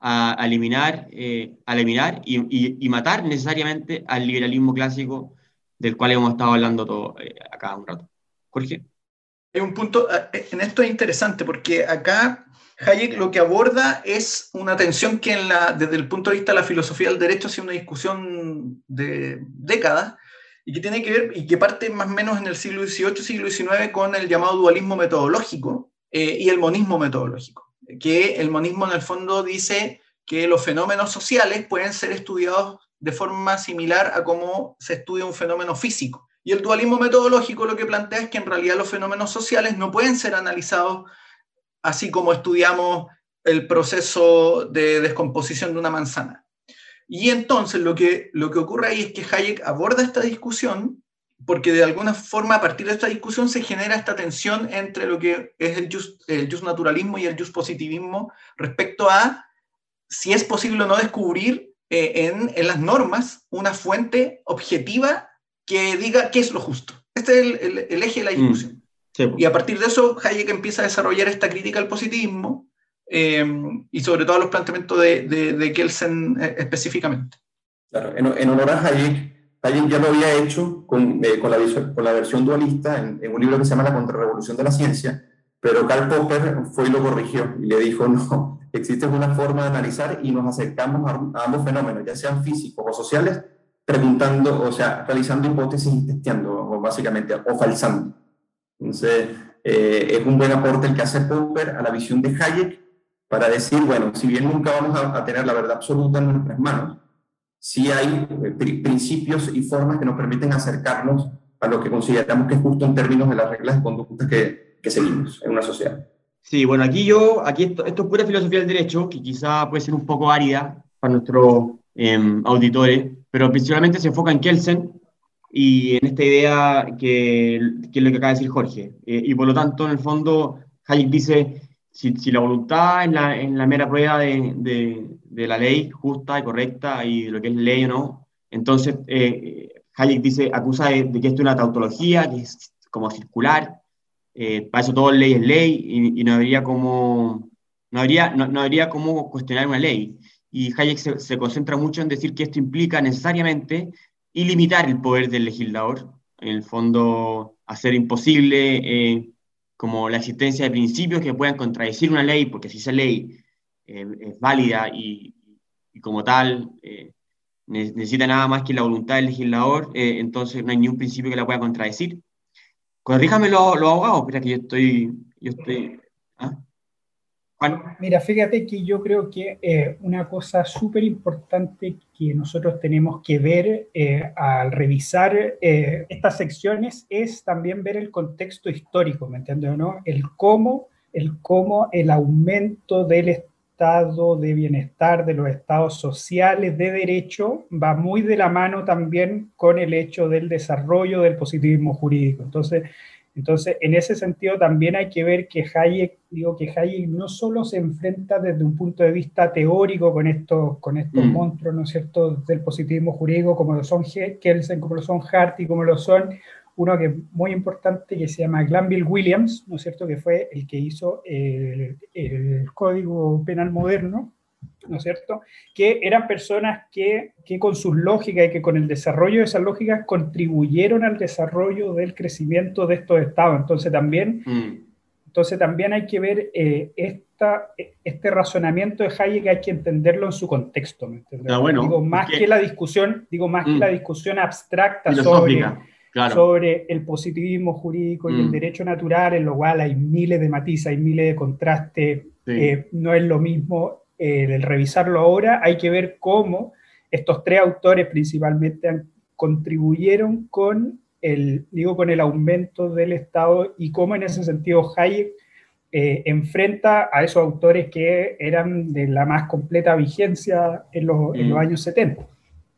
a- eliminar, eh, a eliminar y, y- y matar necesariamente al liberalismo clásico del cual hemos estado hablando todo, eh, acá un rato. Jorge. Hay un punto, eh, en esto es interesante porque acá Hayek lo que aborda es una tensión que desde el punto de vista de la filosofía del derecho ha sido una discusión de décadas y que tiene que ver y que parte más o menos en el siglo XVIII, siglo XIX con el llamado dualismo metodológico eh, y el monismo metodológico, que el monismo en el fondo dice que los fenómenos sociales pueden ser estudiados de forma similar a cómo se estudia un fenómeno físico. Y el dualismo metodológico lo que plantea es que en realidad los fenómenos sociales no pueden ser analizados así como estudiamos el proceso de descomposición de una manzana. Y entonces lo que, lo que ocurre ahí es que Hayek aborda esta discusión porque de alguna forma a partir de esta discusión se genera esta tensión entre lo que es el just, el just naturalismo y el just positivismo respecto a si es posible o no descubrir eh, en, en, las normas una fuente objetiva que diga qué es lo justo. Este es el, el, el eje de la discusión. Mm. Sí. Y a partir de eso, Hayek empieza a desarrollar esta crítica al positivismo eh, y sobre todo a los planteamientos de, de, de Kelsen eh, específicamente. Claro, en, en, honor a Hayek, Hayek ya lo había hecho con, eh, con, la, con, la, versión dualista en, en, un libro que se llama La Contrarrevolución de la Ciencia, pero Karl Popper fue y lo corrigió y le dijo, (laughs) no, existe una forma de analizar y nos acercamos a, a ambos fenómenos, ya sean físicos o sociales, preguntando, o sea, realizando hipótesis y testeando, o básicamente, o falsando. Entonces, eh, es un buen aporte el que hace Popper a la visión de Hayek para decir, bueno, si bien nunca vamos a, a tener la verdad absoluta en nuestras manos, sí hay eh, principios y formas que nos permiten acercarnos a lo que consideramos que es justo en términos de las reglas de conducta que, que seguimos en una sociedad. Sí, bueno, aquí yo, aquí esto, esto, es pura filosofía del derecho, que quizá puede ser un poco árida para nuestros eh, auditores, pero principalmente se enfoca en Kelsen y en esta idea que, que es lo que acaba de decir Jorge. Eh, y por lo tanto, en el fondo, Hayek dice, si, si la voluntad es la, en la mera prueba de, de, de, la ley justa y correcta y de lo que es ley o no, entonces eh, Hayek dice, acusa de, de, que esto es una tautología, que es como circular, eh, para eso todo ley es ley y, y no habría como... No habría, no, no habría cómo cuestionar una ley. Y Hayek se, se, concentra mucho en decir que esto implica necesariamente ilimitar el poder del legislador, en el fondo hacer imposible eh, como la existencia de principios que puedan contradecir una ley, porque si esa ley eh, es válida y, y como tal eh, necesita nada más que la voluntad del legislador, eh, entonces no hay ningún principio que la pueda contradecir. Corríjame los lo abogados, mira que yo estoy... Yo estoy ¿ah? Mira, fíjate que yo creo que eh, una cosa súper importante que nosotros tenemos que ver eh, al revisar eh, estas secciones es también ver el contexto histórico, ¿me entiendes o no? El cómo, el cómo el aumento del estado de bienestar, de los estados sociales de derecho, va muy de la mano también con el hecho del desarrollo del positivismo jurídico. Entonces, entonces, en ese sentido también hay que ver que Hayek, digo que Hayek no solo se enfrenta desde un punto de vista teórico con estos, con estos mm. monstruos, ¿no es cierto?, del positivismo jurídico, como lo son Kelsen, como lo son Hart y como lo son uno que es muy importante que se llama Glanville Williams, ¿no es cierto?, que fue el que hizo el, el Código Penal Moderno, ¿no es cierto? Que eran personas que, que, con sus lógicas y que con el desarrollo de esas lógicas contribuyeron al desarrollo del crecimiento de estos estados. Entonces también, mm. entonces también hay que ver eh, esta, este razonamiento de Hayek, hay que entenderlo en su contexto. ¿me ah, bueno, digo, más que, que, la discusión, digo, más mm. que la discusión abstracta sobre, claro. sobre el positivismo jurídico mm. y el derecho natural, en lo cual hay miles de matices, hay miles de contrastes. Sí. Eh, no es lo mismo el revisarlo ahora, hay que ver cómo estos tres autores principalmente han, contribuyeron con el, digo, con el aumento del Estado y cómo en ese sentido Hayek eh, enfrenta a esos autores que eran de la más completa vigencia en los, mm. en los años 70.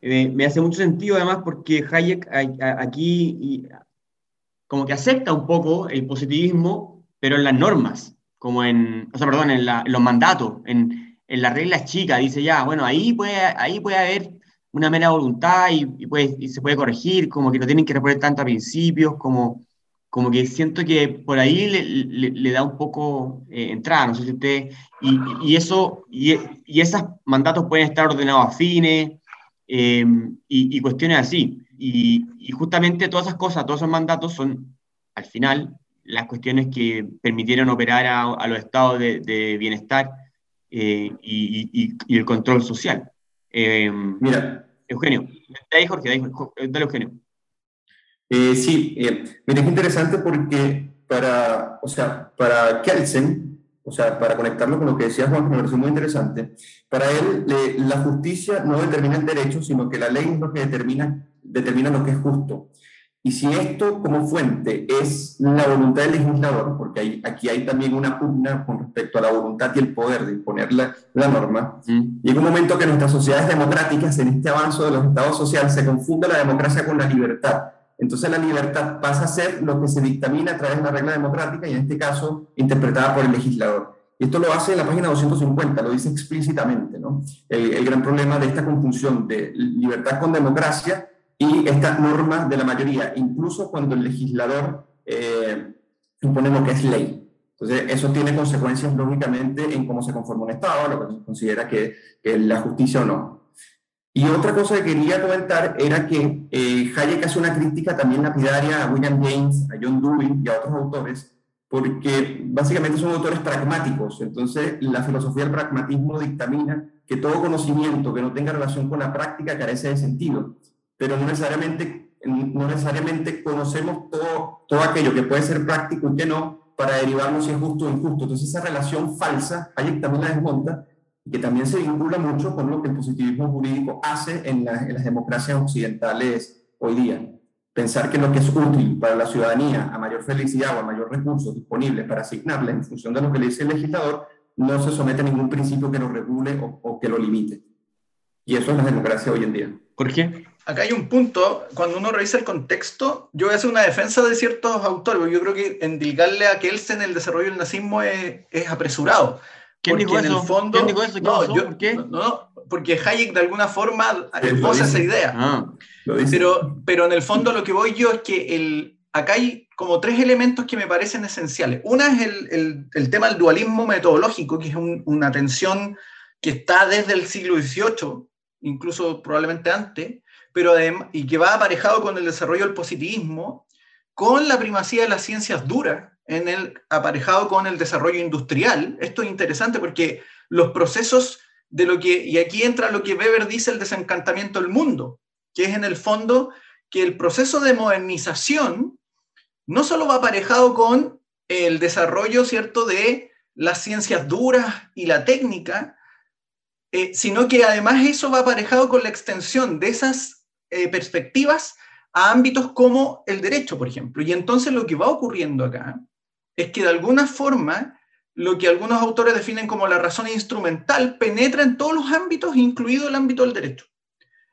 Eh, me hace mucho sentido además porque Hayek aquí como que acepta un poco el positivismo, pero en las normas, como en, o sea, perdón, en, la, en los mandatos, en, en las reglas chicas, dice ya, bueno, ahí puede, ahí puede haber una mera voluntad y, y, puede, y se puede corregir, como que no tienen que reponer tanto a principios, como, como que siento que por ahí le, le, le da un poco eh, entrada, no sé si usted, y, y eso, y, y, esos mandatos pueden estar ordenados a fines eh, y, cuestiones así. Y, justamente todas esas cosas, todos esos mandatos son, al final, las cuestiones que permitieron operar a, a los estados de, de bienestar eh, y, y, y, el control social. Eh, Mira. Eugenio, ahí Jorge, ahí, dale Eugenio. Eh, sí, eh, mira, es interesante porque para, o sea, para Kelsen, o sea, para conectarlo con lo que decía Juan, que me pareció muy interesante, para él le, la justicia no determina el derecho, sino que la ley es lo que determina, determina lo que es justo. Y si esto como fuente es la voluntad del legislador, porque hay, aquí hay también una pugna con respecto a la voluntad y el poder de imponer la, la norma, mm. llega un momento que nuestras sociedades democráticas, en este avance de los estados sociales, se confunde la democracia con la libertad. Entonces la libertad pasa a ser lo que se dictamina a través de la regla democrática y en este caso interpretada por el legislador. Y esto lo hace en la página 250, lo dice explícitamente, ¿no? El, el gran problema de esta confusión de libertad con democracia y esta norma de la mayoría, incluso cuando el legislador eh, impone lo que es ley. Entonces, eso tiene consecuencias lógicamente en cómo se conforma un Estado, lo que se considera que, que es la justicia o no. Y otra cosa que quería comentar era que eh, Hayek hace una crítica también lapidaria a William James, a John Dewey y a otros autores, porque básicamente son autores pragmáticos. Entonces, la filosofía del pragmatismo dictamina que todo conocimiento que no tenga relación con la práctica carece de sentido, pero no necesariamente, no necesariamente conocemos todo, todo aquello que puede ser práctico y que no para derivarnos si es justo o injusto. Entonces, esa relación falsa, Hayek también la desmonta y que también se vincula mucho con lo que el positivismo jurídico hace en, en las democracias occidentales hoy día. Pensar que lo que es útil para la ciudadanía, a mayor felicidad o a mayor recursos disponibles para asignarle en función de lo que le dice el legislador, no se somete a ningún principio que lo regule o, o que lo limite. Y eso es la democracia hoy en día. ¿Por qué? Acá hay un punto, cuando uno revisa el contexto, yo voy a hacer una defensa de ciertos autores, porque yo creo que endilgarle a Kelsen el desarrollo del nazismo es, es apresurado. ¿Quién Porque dijo en eso? el fondo- ¿Quién dijo eso? ¿Qué No, pasó? yo- ¿Por qué? No, no, porque Hayek de alguna forma esboza esa idea. Ah. Pero, pero en el fondo lo que voy yo es que el, acá hay como tres elementos que me parecen esenciales. Una es el, el- el tema del dualismo metodológico, que es un- una tensión que está desde el siglo XVIII, incluso probablemente antes, pero y que va aparejado con el desarrollo del positivismo, con la primacía de las ciencias duras, en el, aparejado con el desarrollo industrial. Esto es interesante porque los procesos de lo que, y aquí entra lo que Weber dice el desencantamiento del mundo, que es en el fondo que el proceso de modernización no solo va aparejado con el desarrollo, ¿cierto?, de las ciencias duras y la técnica, eh, sino que además eso va aparejado con la extensión de esas eh, perspectivas a ámbitos como el derecho, por ejemplo. Y entonces lo que va ocurriendo acá es que de alguna forma lo que algunos autores definen como la razón instrumental penetra en todos los ámbitos, incluido el ámbito del derecho.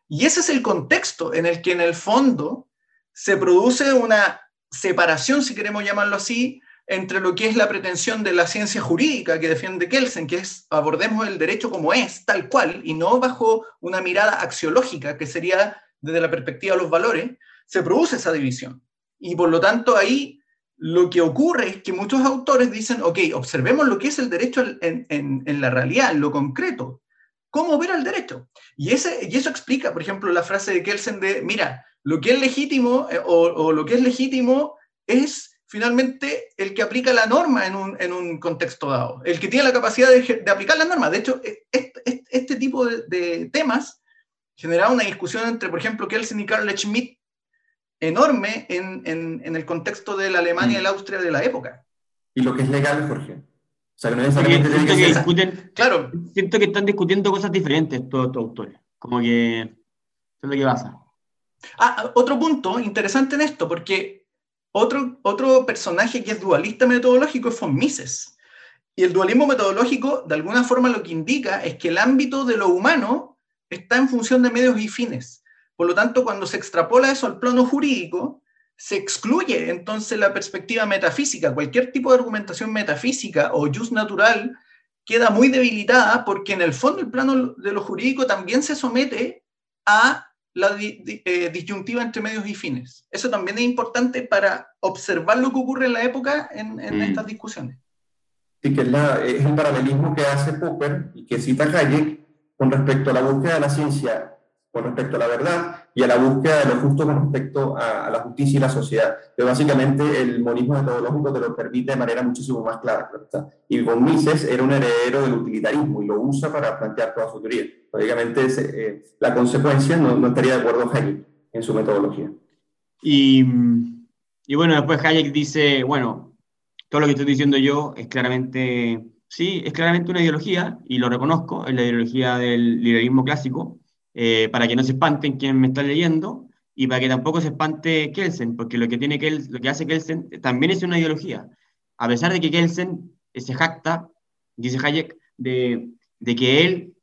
Y ese es el contexto en el que en el fondo se produce una separación, si queremos llamarlo así, entre lo que es la pretensión de la ciencia jurídica que defiende Kelsen, que es abordemos el derecho como es, tal cual, y no bajo una mirada axiológica, que sería desde la perspectiva de los valores, se produce esa división. Y por lo tanto ahí lo que ocurre es que muchos autores dicen, ok, observemos lo que es el derecho en, la realidad, en lo concreto. ¿Cómo ver el derecho? Y, eso explica, por ejemplo, la frase de Kelsen de, mira, lo que es legítimo eh, o, lo que es legítimo es finalmente el que aplica la norma en un, contexto dado, el que tiene la capacidad de, aplicar la norma. De hecho, este, este, este tipo de, temas generaba una discusión entre, por ejemplo, Kelsen y Carl Schmitt enorme en, en, en, el contexto de la Alemania y la Austria de la época. Y lo que es legal, Jorge. O sea, que no necesariamente siento que, que discuten, claro. Siento que están discutiendo cosas diferentes todos estos autores. Como que eso es lo que pasa. Ah, otro punto interesante en esto, porque otro, otro personaje que es dualista metodológico es von Mises. Y el dualismo metodológico, de alguna forma, lo que indica es que el ámbito de lo humano está en función de medios y fines. Por lo tanto, cuando se extrapola eso al plano jurídico, se excluye entonces la perspectiva metafísica. Cualquier tipo de argumentación metafísica o jus natural queda muy debilitada porque en el fondo el plano de lo jurídico también se somete a la di, di, eh, disyuntiva entre medios y fines. Eso también es importante para observar lo que ocurre en la época en, en mm. estas discusiones. Sí, que es, la, es, el paralelismo que hace Popper y que cita Hayek con respecto a la búsqueda de la ciencia, con respecto a la verdad y a la búsqueda de lo justo con respecto a, a la justicia y la sociedad. Pero básicamente el monismo metodológico te lo permite de manera muchísimo más clara. ¿verdad? Y von Mises era un heredero del utilitarismo y lo usa para plantear toda su teoría. Básicamente es, eh, la consecuencia no, no, estaría de acuerdo Hayek en su metodología. Y, y bueno, después Hayek dice, bueno, todo lo que estoy diciendo yo es claramente, sí, es claramente una ideología, y lo reconozco, es la ideología del liberalismo clásico, eh, para que no se espanten quien me está leyendo, y para que tampoco se espante Kelsen, porque lo que, tiene Kelsen, lo que hace Kelsen también es una ideología. A pesar de que Kelsen se jacta, dice Hayek, de, que él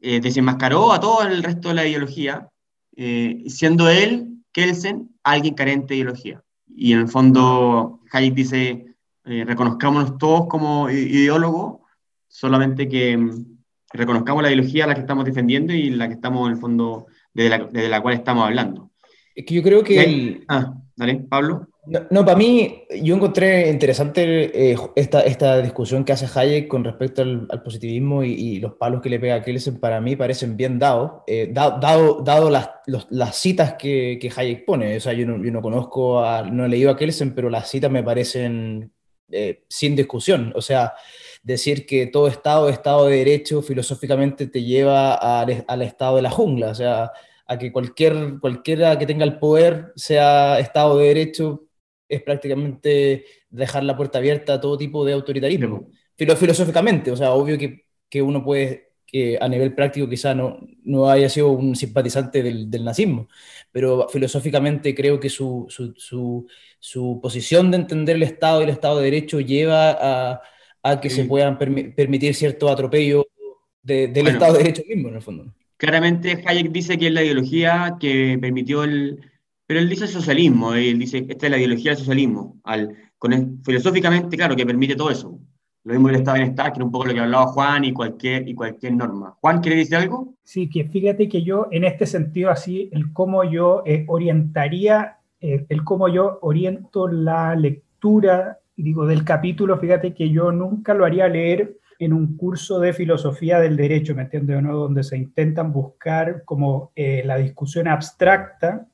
eh, desenmascaró a todo el resto de la ideología, eh, siendo él, Kelsen, alguien carente de ideología. Y en el fondo, Hayek dice, eh, reconozcámonos todos como ideólogos, solamente que mm, reconozcamos la ideología a la que estamos defendiendo y la que estamos, en el fondo, desde la, desde la cual estamos hablando. Es que yo creo que... El... Ah, dale, Pablo. No, no, para mí, yo encontré interesante eh, esta, esta discusión que hace Hayek con respecto al, al positivismo y, y, los palos que le pega a Kelsen, para mí parecen bien dados, eh, dado, dado, dado las, los, las, citas que, que, Hayek pone. O sea, yo no, yo no conozco, a, no he leído a Kelsen, pero las citas me parecen eh, sin discusión. O sea, decir que todo Estado, Estado de Derecho, filosóficamente te lleva al, al estado de la jungla. O sea, a que cualquier, cualquiera que tenga el poder sea Estado de Derecho es prácticamente dejar la puerta abierta a todo tipo de autoritarismo. Filo, filosóficamente, o sea, obvio que, que, uno puede, que a nivel práctico quizá no, no haya sido un simpatizante del, del nazismo, pero filosóficamente creo que su, su, su, su, posición de entender el Estado y el Estado de Derecho lleva a, a que sí. se puedan permi permitir cierto atropello de, del bueno, Estado de Derecho mismo, en el fondo. Claramente Hayek dice que es la ideología que permitió el pero él dice socialismo, él dice, esta es la ideología del socialismo, al, con el, filosóficamente, claro, que permite todo eso. Lo mismo el estado de bienestar, que era un poco lo que hablaba Juan y cualquier, y cualquier norma. Juan, ¿quiere decir algo? Sí, que fíjate que yo, en este sentido, así, el cómo yo eh, orientaría, eh, el cómo yo oriento la lectura, digo, del capítulo, fíjate que yo nunca lo haría leer en un curso de filosofía del derecho, ¿me entiendes o no? Donde se intentan buscar como eh, la discusión abstracta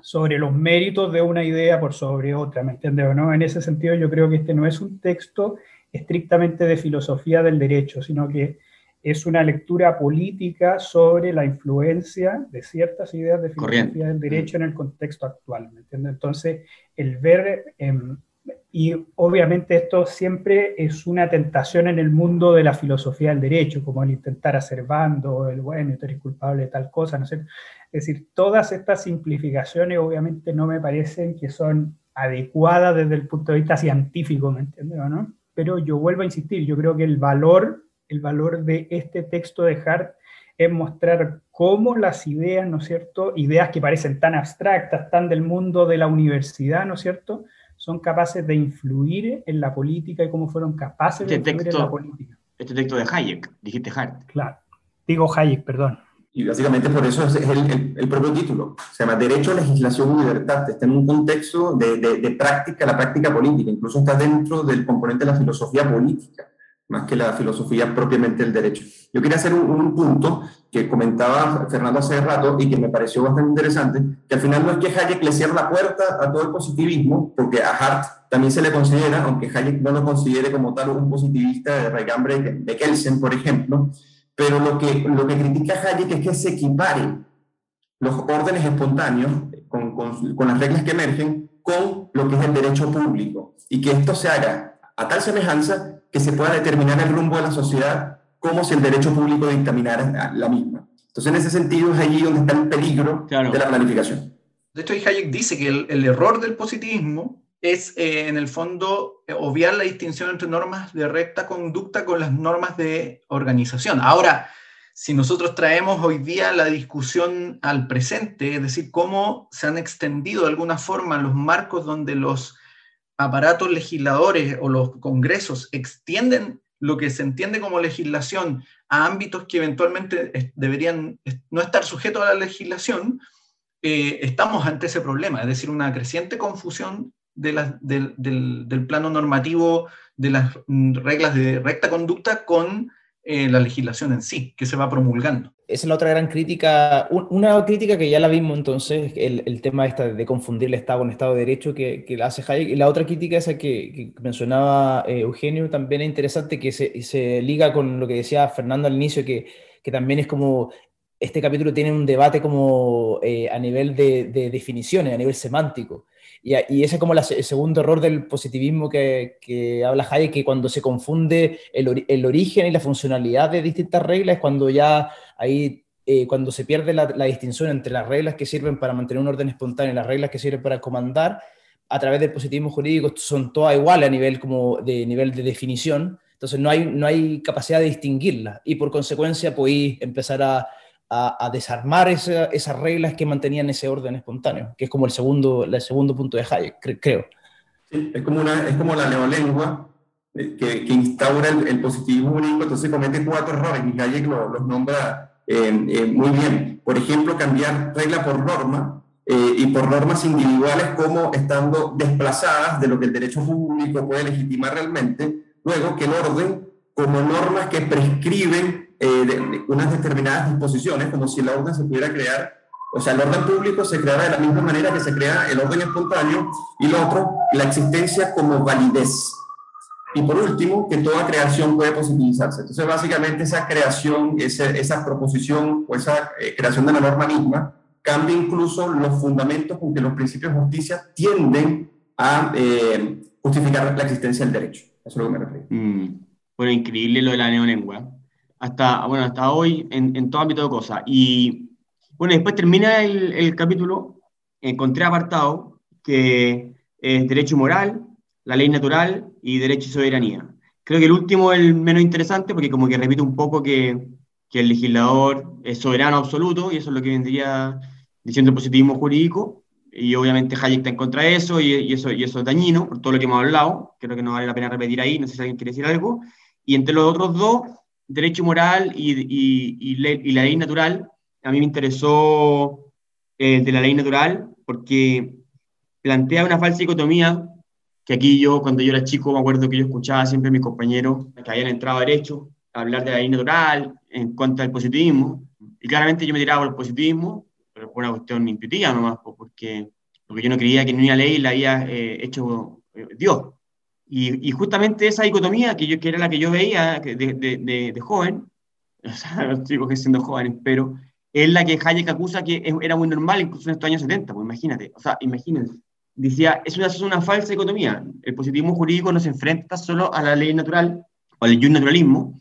sobre los méritos de una idea por sobre otra, ¿me entiendes o no? En ese sentido yo creo que este no es un texto estrictamente de filosofía del derecho, sino que es una lectura política sobre la influencia de ciertas ideas de filosofía Corriente. del derecho en el contexto actual, ¿me entiendes? Entonces, el ver, eh, y obviamente esto siempre es una tentación en el mundo de la filosofía del derecho, como el intentar hacer bando, el bueno, tú eres culpable de tal cosa, no sé. Es decir, todas estas simplificaciones obviamente no me parecen que son adecuadas desde el punto de vista científico, ¿me entiendes o no? Pero yo vuelvo a insistir, yo creo que el valor, el valor de este texto de Hart es mostrar cómo las ideas, ¿no es cierto? Ideas que parecen tan abstractas, tan del mundo de la universidad, ¿no es cierto? Son capaces de influir en la política y cómo fueron capaces este de influir texto, en la política. Este texto de Hayek, dijiste Hart. Claro, digo Hayek, perdón. Y básicamente por eso es el, propio título. Se llama Derecho, Legislación y Libertad. Está en un contexto de, de, práctica, la práctica política. Incluso está dentro del componente de la filosofía política, más que la filosofía propiamente del derecho. Yo quería hacer un, un punto que comentaba Fernando hace rato y que me pareció bastante interesante, que al final no es que Hayek le cierre la puerta a todo el positivismo, porque a Hart también se le considera, aunque Hayek no lo considere como tal un positivista de regambre de Kelsen, por ejemplo, pero lo que, lo que critica Hayek es que se equiparen los órdenes espontáneos con, con, con, las reglas que emergen con lo que es el derecho público y que esto se haga a tal semejanza que se pueda determinar el rumbo de la sociedad como si el derecho público dictaminara la misma. Entonces, en ese sentido, es allí donde está el peligro claro. de la planificación. De hecho, Hayek dice que el, el error del positivismo es eh, en el fondo eh, obviar la distinción entre normas de recta conducta con las normas de organización. Ahora, si nosotros traemos hoy día la discusión al presente, es decir, cómo se han extendido de alguna forma los marcos donde los aparatos legisladores o los congresos extienden lo que se entiende como legislación a ámbitos que eventualmente deberían no estar sujetos a la legislación, eh, estamos ante ese problema, es decir, una creciente confusión de la, del, del, del, plano normativo de las reglas de recta conducta con eh, la legislación en sí, que se va promulgando. Esa es la otra gran crítica, una crítica que ya la vimos entonces, el, tema esta de confundir el Estado con el Estado de Derecho que, que hace Hayek, y la otra crítica esa que, que mencionaba eh, Eugenio también es interesante, que se, se, liga con lo que decía Fernando al inicio, que, que también es como este capítulo tiene un debate como eh, a nivel de, de, definiciones, a nivel semántico. Y, ese es como el segundo error del positivismo que, habla Hayek, que cuando se confunde el, origen y la funcionalidad de distintas reglas, es cuando ya ahí, eh, cuando se pierde la, la, distinción entre las reglas que sirven para mantener un orden espontáneo y las reglas que sirven para comandar, a través del positivismo jurídico son todas iguales a nivel, como de, nivel de definición. Entonces no hay, no hay capacidad de distinguirlas y por consecuencia podéis empezar a a, a desarmar esa, esas reglas que mantenían ese orden espontáneo, que es como el segundo, el segundo punto de Hayek, cre creo. Sí, es, como una, es como la neolengua eh, que, que, instaura el, el, positivismo único, entonces comete cuatro errores y Hayek los lo nombra eh, eh, muy bien. Por ejemplo, cambiar regla por norma eh, y por normas individuales como estando desplazadas de lo que el derecho público puede legitimar realmente, luego que el orden como normas que prescriben eh, de- unas determinadas disposiciones, como si el orden se pudiera crear, o sea, el orden público se creara de la misma manera que se crea el orden espontáneo, y lo otro, la existencia como validez. Y por último, que toda creación puede posibilizarse. Entonces, básicamente, esa creación, ese- esa proposición o esa eh, creación de la norma misma cambia incluso los fundamentos con que los principios de justicia tienden a eh, justificar la existencia del derecho. Eso es lo que me refiero. Mm, Bueno, increíble lo de la neolengua. Hasta, bueno, hasta hoy en, en todo ámbito de cosas. Y bueno, después termina el, el capítulo eh, con tres apartados, que es derecho moral, la ley natural y derecho y soberanía. Creo que el último es el menos interesante porque como que repite un poco que, que el legislador es soberano absoluto y eso es lo que vendría diciendo el positivismo jurídico. Y obviamente Hayek está en contra de eso y, y eso y eso es dañino por todo lo que hemos hablado. Creo que no vale la pena repetir ahí, no sé si alguien quiere decir algo. Y entre los otros dos, derecho moral y, y, y, le- y la ley natural, a mí me interesó el de la ley natural porque plantea una falsa dicotomía que aquí yo, cuando yo era chico, me acuerdo que yo escuchaba siempre a mis compañeros que habían entrado a derecho a hablar de la ley natural en contra del positivismo. Y claramente yo me tiraba por el positivismo, pero por una cuestión intuitiva nomás, porque, porque yo no creía que ni una ley la había eh, hecho eh, Dios. Y, y justamente esa dicotomía, que, yo, que era la que yo veía que de, de, de, de joven, (laughs) o sea, no estoy cogiendo siendo jóvenes, pero es la que Hayek acusa que era muy normal incluso en estos años 70, pues imagínate, o sea, imagínense. Decía, es una, es una falsa dicotomía. El positivismo jurídico no se enfrenta solo a la ley natural o al naturalismo,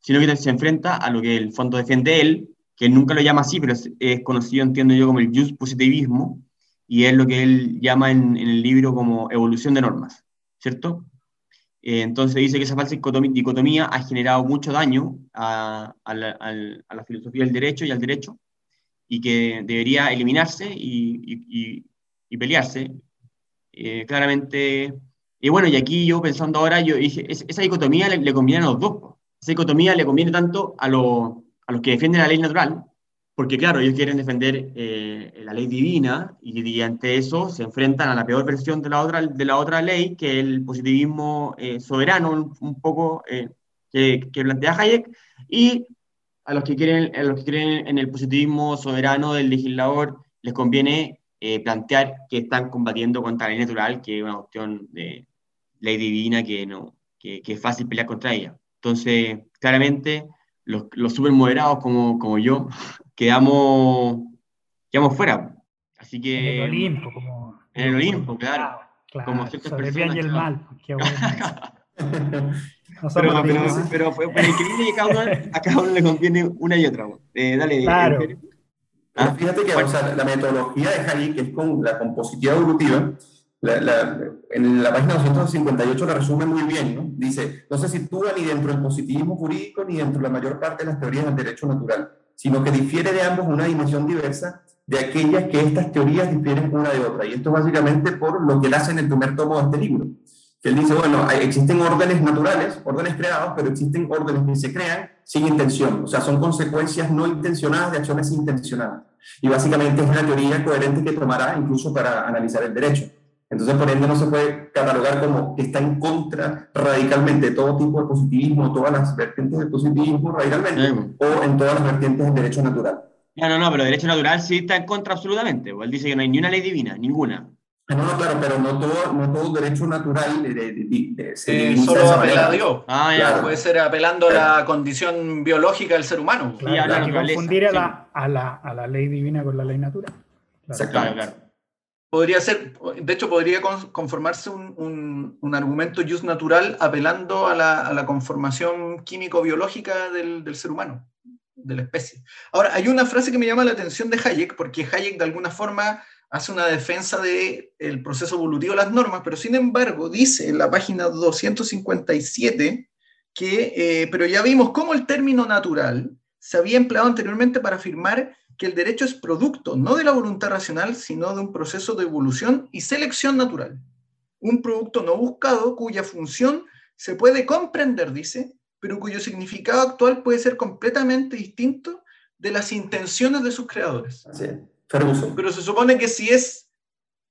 sino que se enfrenta a lo que el fondo defiende él, que él nunca lo llama así, pero es, es conocido, entiendo yo, como el just positivismo, y es lo que él llama en, en el libro como evolución de normas, ¿cierto? Eh, entonces dice que esa falsa dicotomía, ha generado mucho daño a, a la, a la filosofía del derecho y al derecho, y que debería eliminarse y, y- y- y pelearse. Eh, claramente, y bueno, y aquí yo pensando ahora, yo dije, es- esa dicotomía le, le conviene a los dos. Esa dicotomía le conviene tanto a, lo- a los que defienden la ley natural, porque claro, ellos quieren defender eh, la ley divina y, y ante eso se enfrentan a la peor versión de la otra, de la otra ley, que es el positivismo eh, soberano, un, un poco eh, que, que plantea Hayek, y a los que quieren, a los que creen en el positivismo soberano del legislador les conviene eh, plantear que están combatiendo contra la ley natural, que es una cuestión de ley divina que, no, que, que es fácil pelear contra ella. Entonces, claramente, los, los super moderados como, como yo, (laughs) quedamos, quedamos fuera. Así que... En el Olimpo, como. En el Olimpo, claro. Claro, Como ciertas sobre el bien y el personas, mal. pues, qué bueno. (laughs) No somos Pero, pero, amigos. pero pero increíble que cada uno, a cada uno le conviene una y otra. Eh, dale, Claro. Pero Ah, fíjate que bueno. o sea, la metodología de Hayek, que es con la compositividad evolutiva, la, la- en la página 258 la resume muy bien, ¿no? Dice, no se sitúa ni dentro del positivismo jurídico ni dentro de la mayor parte de las teorías del derecho natural, sino que difiere de ambos una dimensión diversa de aquellas que estas teorías difieren una de otra. Y esto básicamente por lo que él hace en el primer tomo de este libro. Que él dice, bueno, existen órdenes naturales, órdenes creados, pero existen órdenes que se crean sin intención. O sea, son consecuencias no intencionadas de acciones intencionadas. Y básicamente es una teoría coherente que tomará incluso para analizar el derecho. Entonces, por ende, no se puede catalogar como que está en contra radicalmente de todo tipo de positivismo, todas las vertientes del positivismo radicalmente, Eh, o en todas las vertientes del derecho natural. No, no, no, pero derecho natural sí está en contra absolutamente. pues, Él dice que no hay ni una ley divina, ninguna. No, no, claro, pero no todo, no todo derecho natural de, de- de- de- se Eh, solo apela a Dios. Ah, ya. Claro. Puede ser apelando a la condición biológica del ser humano. Claro, Sí, hay de que naturaleza, confundir a sí. la, a, la, a la ley divina con la ley natural. Claro. Claro, claro. Podría ser, de hecho, podría con- conformarse un, un- argumento jus natural apelando a la, a la conformación químico-biológica del, del ser humano, de la especie. Ahora, hay una frase que me llama la atención de Hayek, porque Hayek de alguna forma hace una defensa del proceso evolutivo de las normas, pero sin embargo dice en la página 257 que, eh, pero ya vimos cómo el término natural se había empleado anteriormente para afirmar que el derecho es producto no de la voluntad racional, sino de un proceso de evolución y selección natural. Un producto no buscado cuya función se puede comprender, dice, pero cuyo significado actual puede ser completamente distinto de las intenciones de sus creadores. Ferguson. Pero se supone que si es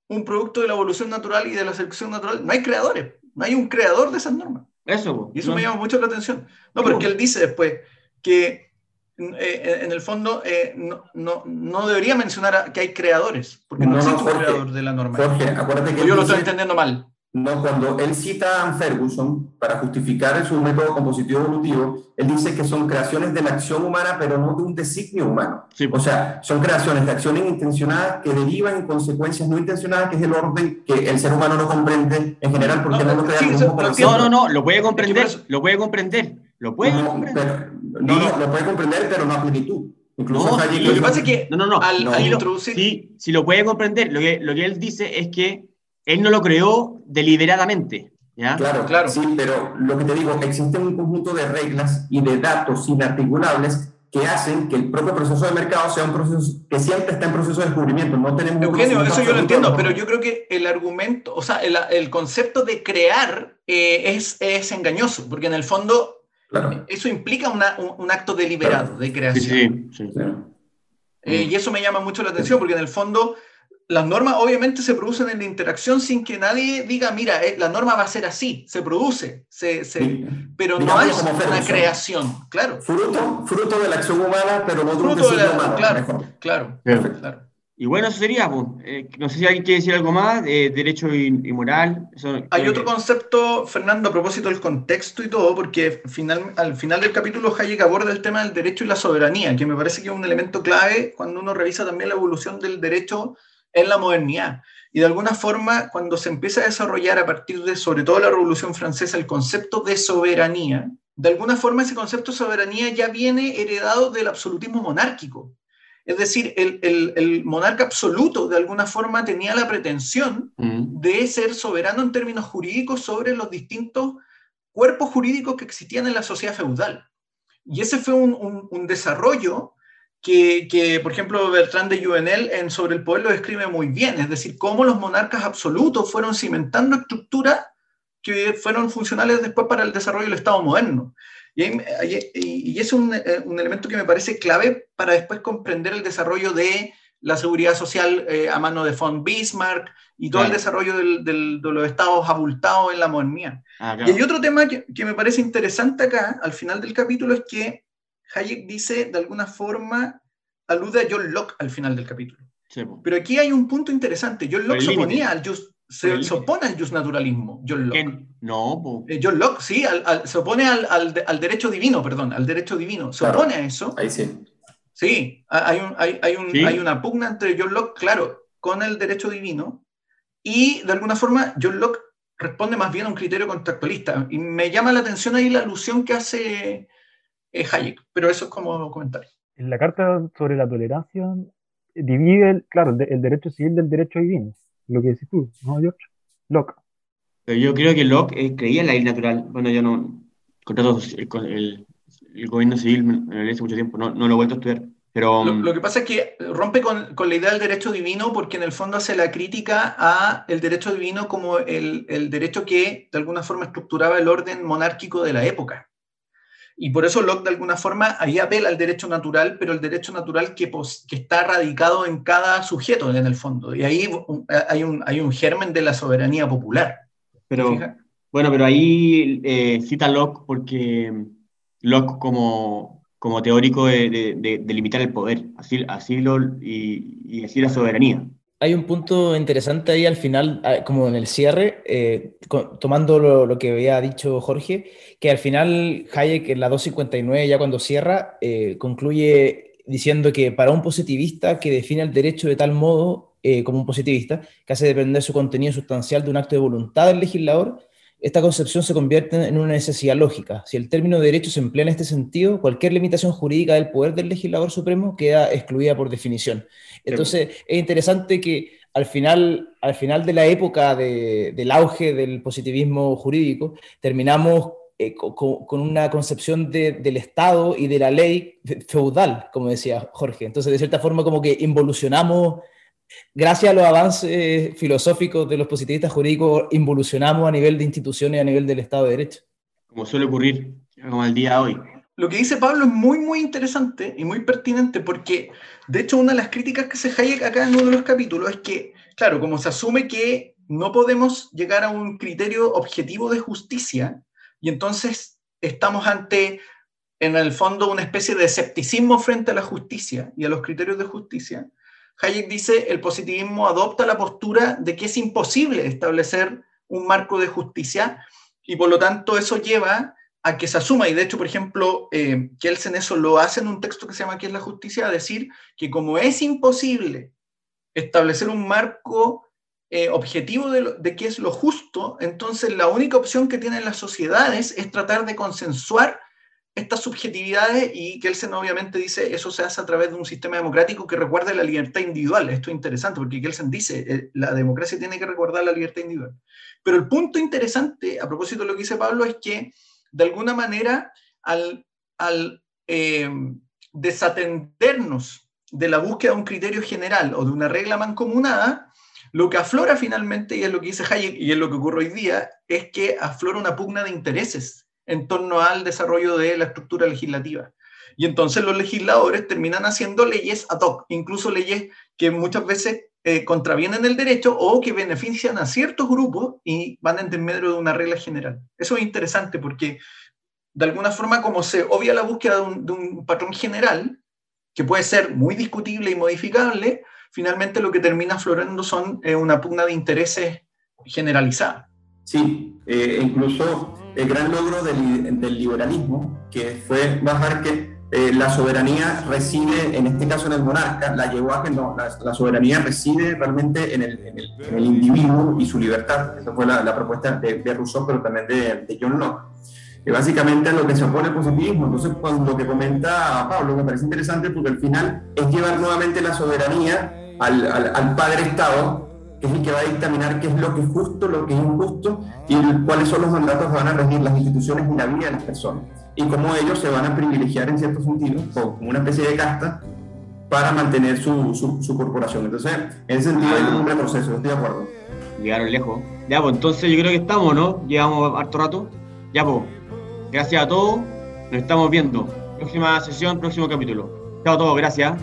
un producto de la evolución natural y de la selección natural, no hay creadores, no hay un creador de esas normas. Eso. Y eso No. me llama mucho la atención. No, Sí, porque po. él dice después que eh, en el fondo eh, no, no, no debería mencionar que hay creadores, porque no, No, no, existe un Jorge. creador de la norma. Jorge, acuérdate que yo lo estoy dice- entendiendo mal. No, cuando él cita a Ferguson para justificar su método compositivo evolutivo, él dice que son creaciones de la acción humana, pero no de un designio humano. Sí, O sea, son creaciones de acciones intencionadas que derivan en consecuencias no intencionadas, que es el orden que el ser humano no comprende en general, porque No, no, lo crea sí, como eso un. No, no, no, lo puede comprender, lo puede comprender, lo puede No, comprender. pero- no, no, lo puede comprender, pero no a plenitud. Incluso No, sí, Lo que pasa es que No, no, no. al, no. al introducir... sí, sí lo puede comprender. Lo que, lo que él dice es que él no lo creó deliberadamente. ¿ya? Claro, Claro. sí, pero lo que te digo, existe un conjunto de reglas y de datos inarticulables que hacen que el propio proceso de mercado sea un proceso que siempre está en proceso de descubrimiento. No tenemos un Eugenio, eso yo lo entiendo, pero yo creo que el argumento, o sea, el, el concepto de crear eh, es, es engañoso, porque en el fondo Claro. eso implica una- un, un acto deliberado de creación. sí, sí. sí. Eh, y eso me llama mucho la atención, porque en el fondo las normas obviamente se producen en la interacción sin que nadie diga, mira, eh, la norma va a ser así, se produce, se, se- pero no como una Ferguson. creación, claro, Fruto, fruto de la acción humana, pero no de Fruto de la- designio humano. claro. mejor. claro, Perfecto. claro. Y bueno, eso sería. pues. Eh, no sé si alguien quiere decir algo más, de derecho y, y moral. Eso, Hay creo otro concepto, Fernando, a propósito del contexto y todo, porque final, al final del capítulo Hayek aborda el tema del derecho y la soberanía, que me parece que es un elemento clave cuando uno revisa también la evolución del derecho en la modernidad. Y de alguna forma, cuando se empieza a desarrollar a partir de, sobre todo la Revolución Francesa, el concepto de soberanía, de alguna forma ese concepto de soberanía ya viene heredado del absolutismo monárquico. Es decir, el, el- el monarca absoluto de alguna forma tenía la pretensión Mm. de ser soberano en términos jurídicos sobre los distintos cuerpos jurídicos que existían en la sociedad feudal. Y ese fue un, un- un desarrollo que, que, por ejemplo, Bertrand de Juvenel en Sobre el Poder lo describe muy bien, es decir, cómo los monarcas absolutos fueron cimentando estructuras que fueron funcionales después para el desarrollo del Estado moderno. Y, es un, eh, un elemento que me parece clave para después comprender el desarrollo de la seguridad social eh, a mano de von Bismarck y todo el Claro. desarrollo del- del- de los estados abultados en la modernidad. Ah, Y hay otro tema que, que me parece interesante acá, al final del capítulo, es que Hayek dice, de alguna forma, alude a John Locke al final del capítulo. Sí. Pero aquí hay un punto interesante. John Locke el se oponía al just, se, se opone al justnaturalismo, John Locke. ¿Quién? No. Eh, John Locke, sí, al- al- se opone al, al de- al derecho divino, perdón, al derecho divino. Se Claro. opone a eso. Ahí sí. Sí, ha- hay, un- hay, hay un- Sí. hay una pugna entre John Locke, claro, con el derecho divino, y de alguna forma John Locke responde más bien a un criterio contractualista. Y me llama la atención ahí la alusión que hace eh, Hayek, pero eso es como comentario. En la carta sobre la tolerancia divide, el, claro, el, el derecho civil del derecho divino. Lo que decís tú, ¿no, George? Locke. Pero yo creo que Locke eh, creía en la ley natural. Bueno, yo no. Contrato, el, el, el gobierno civil me lo hace mucho tiempo, no, no lo he vuelto a estudiar. Pero. Lo, mm, lo que pasa es que rompe con, con la idea del derecho divino porque en el fondo hace la crítica a el derecho divino como el, el derecho que de alguna forma estructuraba el orden monárquico de la época. Y por eso Locke de alguna forma ahí apela al derecho natural, pero el derecho natural que, pos- que está radicado en cada sujeto en el fondo. Y ahí hay un, hay un germen de la soberanía popular. pero bueno, pero ahí eh, cita Locke porque Locke como, como teórico de, de, de- de limitar el poder, así, así lo, y, y así la soberanía. Hay un punto interesante ahí al final, ah, como en el cierre, eh, tomando lo, lo que había dicho Jorge, que al final Hayek en la 259, ya cuando cierra, eh, concluye diciendo que para un positivista que define el derecho de tal modo, eh, como un positivista, que hace depender su contenido sustancial de un acto de voluntad del legislador, esta concepción se convierte en una necesidad lógica. Si el término derecho se emplea en este sentido, cualquier limitación jurídica del poder del legislador supremo queda excluida por definición. Entonces, es interesante que al final, al final de la época de- del auge del positivismo jurídico, terminamos eh, co- co- con una concepción de- del Estado y de la ley feudal, como decía Jorge. Entonces, de cierta forma, como que involucionamos, gracias a los avances filosóficos de los positivistas jurídicos, involucionamos a nivel de instituciones y a nivel del Estado de Derecho. como suele ocurrir, como el día de hoy. lo que dice Pablo es muy, muy interesante y muy pertinente porque, de hecho, una de las críticas que se Hayek acá en uno de los capítulos es que, claro, como se asume que no podemos llegar a un criterio objetivo de justicia y entonces estamos ante, en el fondo, una especie de escepticismo frente a la justicia y a los criterios de justicia, Hayek dice, el positivismo adopta la postura de que es imposible establecer un marco de justicia y por lo tanto eso lleva a que se asuma, y de hecho, por ejemplo, eh, Kelsen eso lo hace en un texto que se llama ¿Qué es la justicia? A decir que como es imposible establecer un marco eh, objetivo de, de qué es lo justo, entonces la única opción que tienen las sociedades es tratar de consensuar estas subjetividades y Kelsen obviamente dice eso se hace a través de un sistema democrático que recuerde la libertad individual. Esto es interesante porque Kelsen dice eh, la democracia tiene que recordar la libertad individual. Pero el punto interesante, a propósito de lo que dice Pablo, es que de alguna manera al, al eh, desatendernos de la búsqueda de un criterio general o de una regla mancomunada, lo que aflora finalmente, y es lo que dice Hayek, y es lo que ocurre hoy día, es que aflora una pugna de intereses en torno al desarrollo de la estructura legislativa. Y entonces los legisladores terminan haciendo leyes ad hoc, incluso leyes que muchas veces eh, contravienen el derecho o que benefician a ciertos grupos y van en medio de una regla general. Eso es interesante porque de alguna forma como se obvia la búsqueda de un, patrón general, que puede ser muy discutible y modificable, finalmente lo que termina aflorando son eh, una pugna de intereses generalizada. Sí, eh, incluso el gran logro del, del, liberalismo, que fue bajar que eh, la soberanía reside, en este caso en el monarca, la llevó a que no, la, soberanía reside realmente en el, en, el, en el, individuo y su libertad. Esa fue la, la propuesta de, de, Rousseau, pero también de, de John Locke. Que básicamente es lo que se opone al positivismo. Entonces, cuando lo que comenta Pablo me parece interesante porque al final es llevar nuevamente la soberanía al, al, al padre Estado es el que va a dictaminar qué es lo que es justo, lo que es injusto y cuáles son los mandatos que van a regir las instituciones y la vida de las personas. Y cómo ellos se van a privilegiar en cierto sentido, como una especie de casta, para mantener su, su, corporación. Entonces, en ese sentido hay un retroceso, estoy de acuerdo. Llegaron lejos. Ya, pues entonces yo creo que estamos, ¿no? Llevamos harto rato. Ya, pues. Gracias a todos. Nos estamos viendo. Próxima sesión, próximo capítulo. Chao a todos, gracias.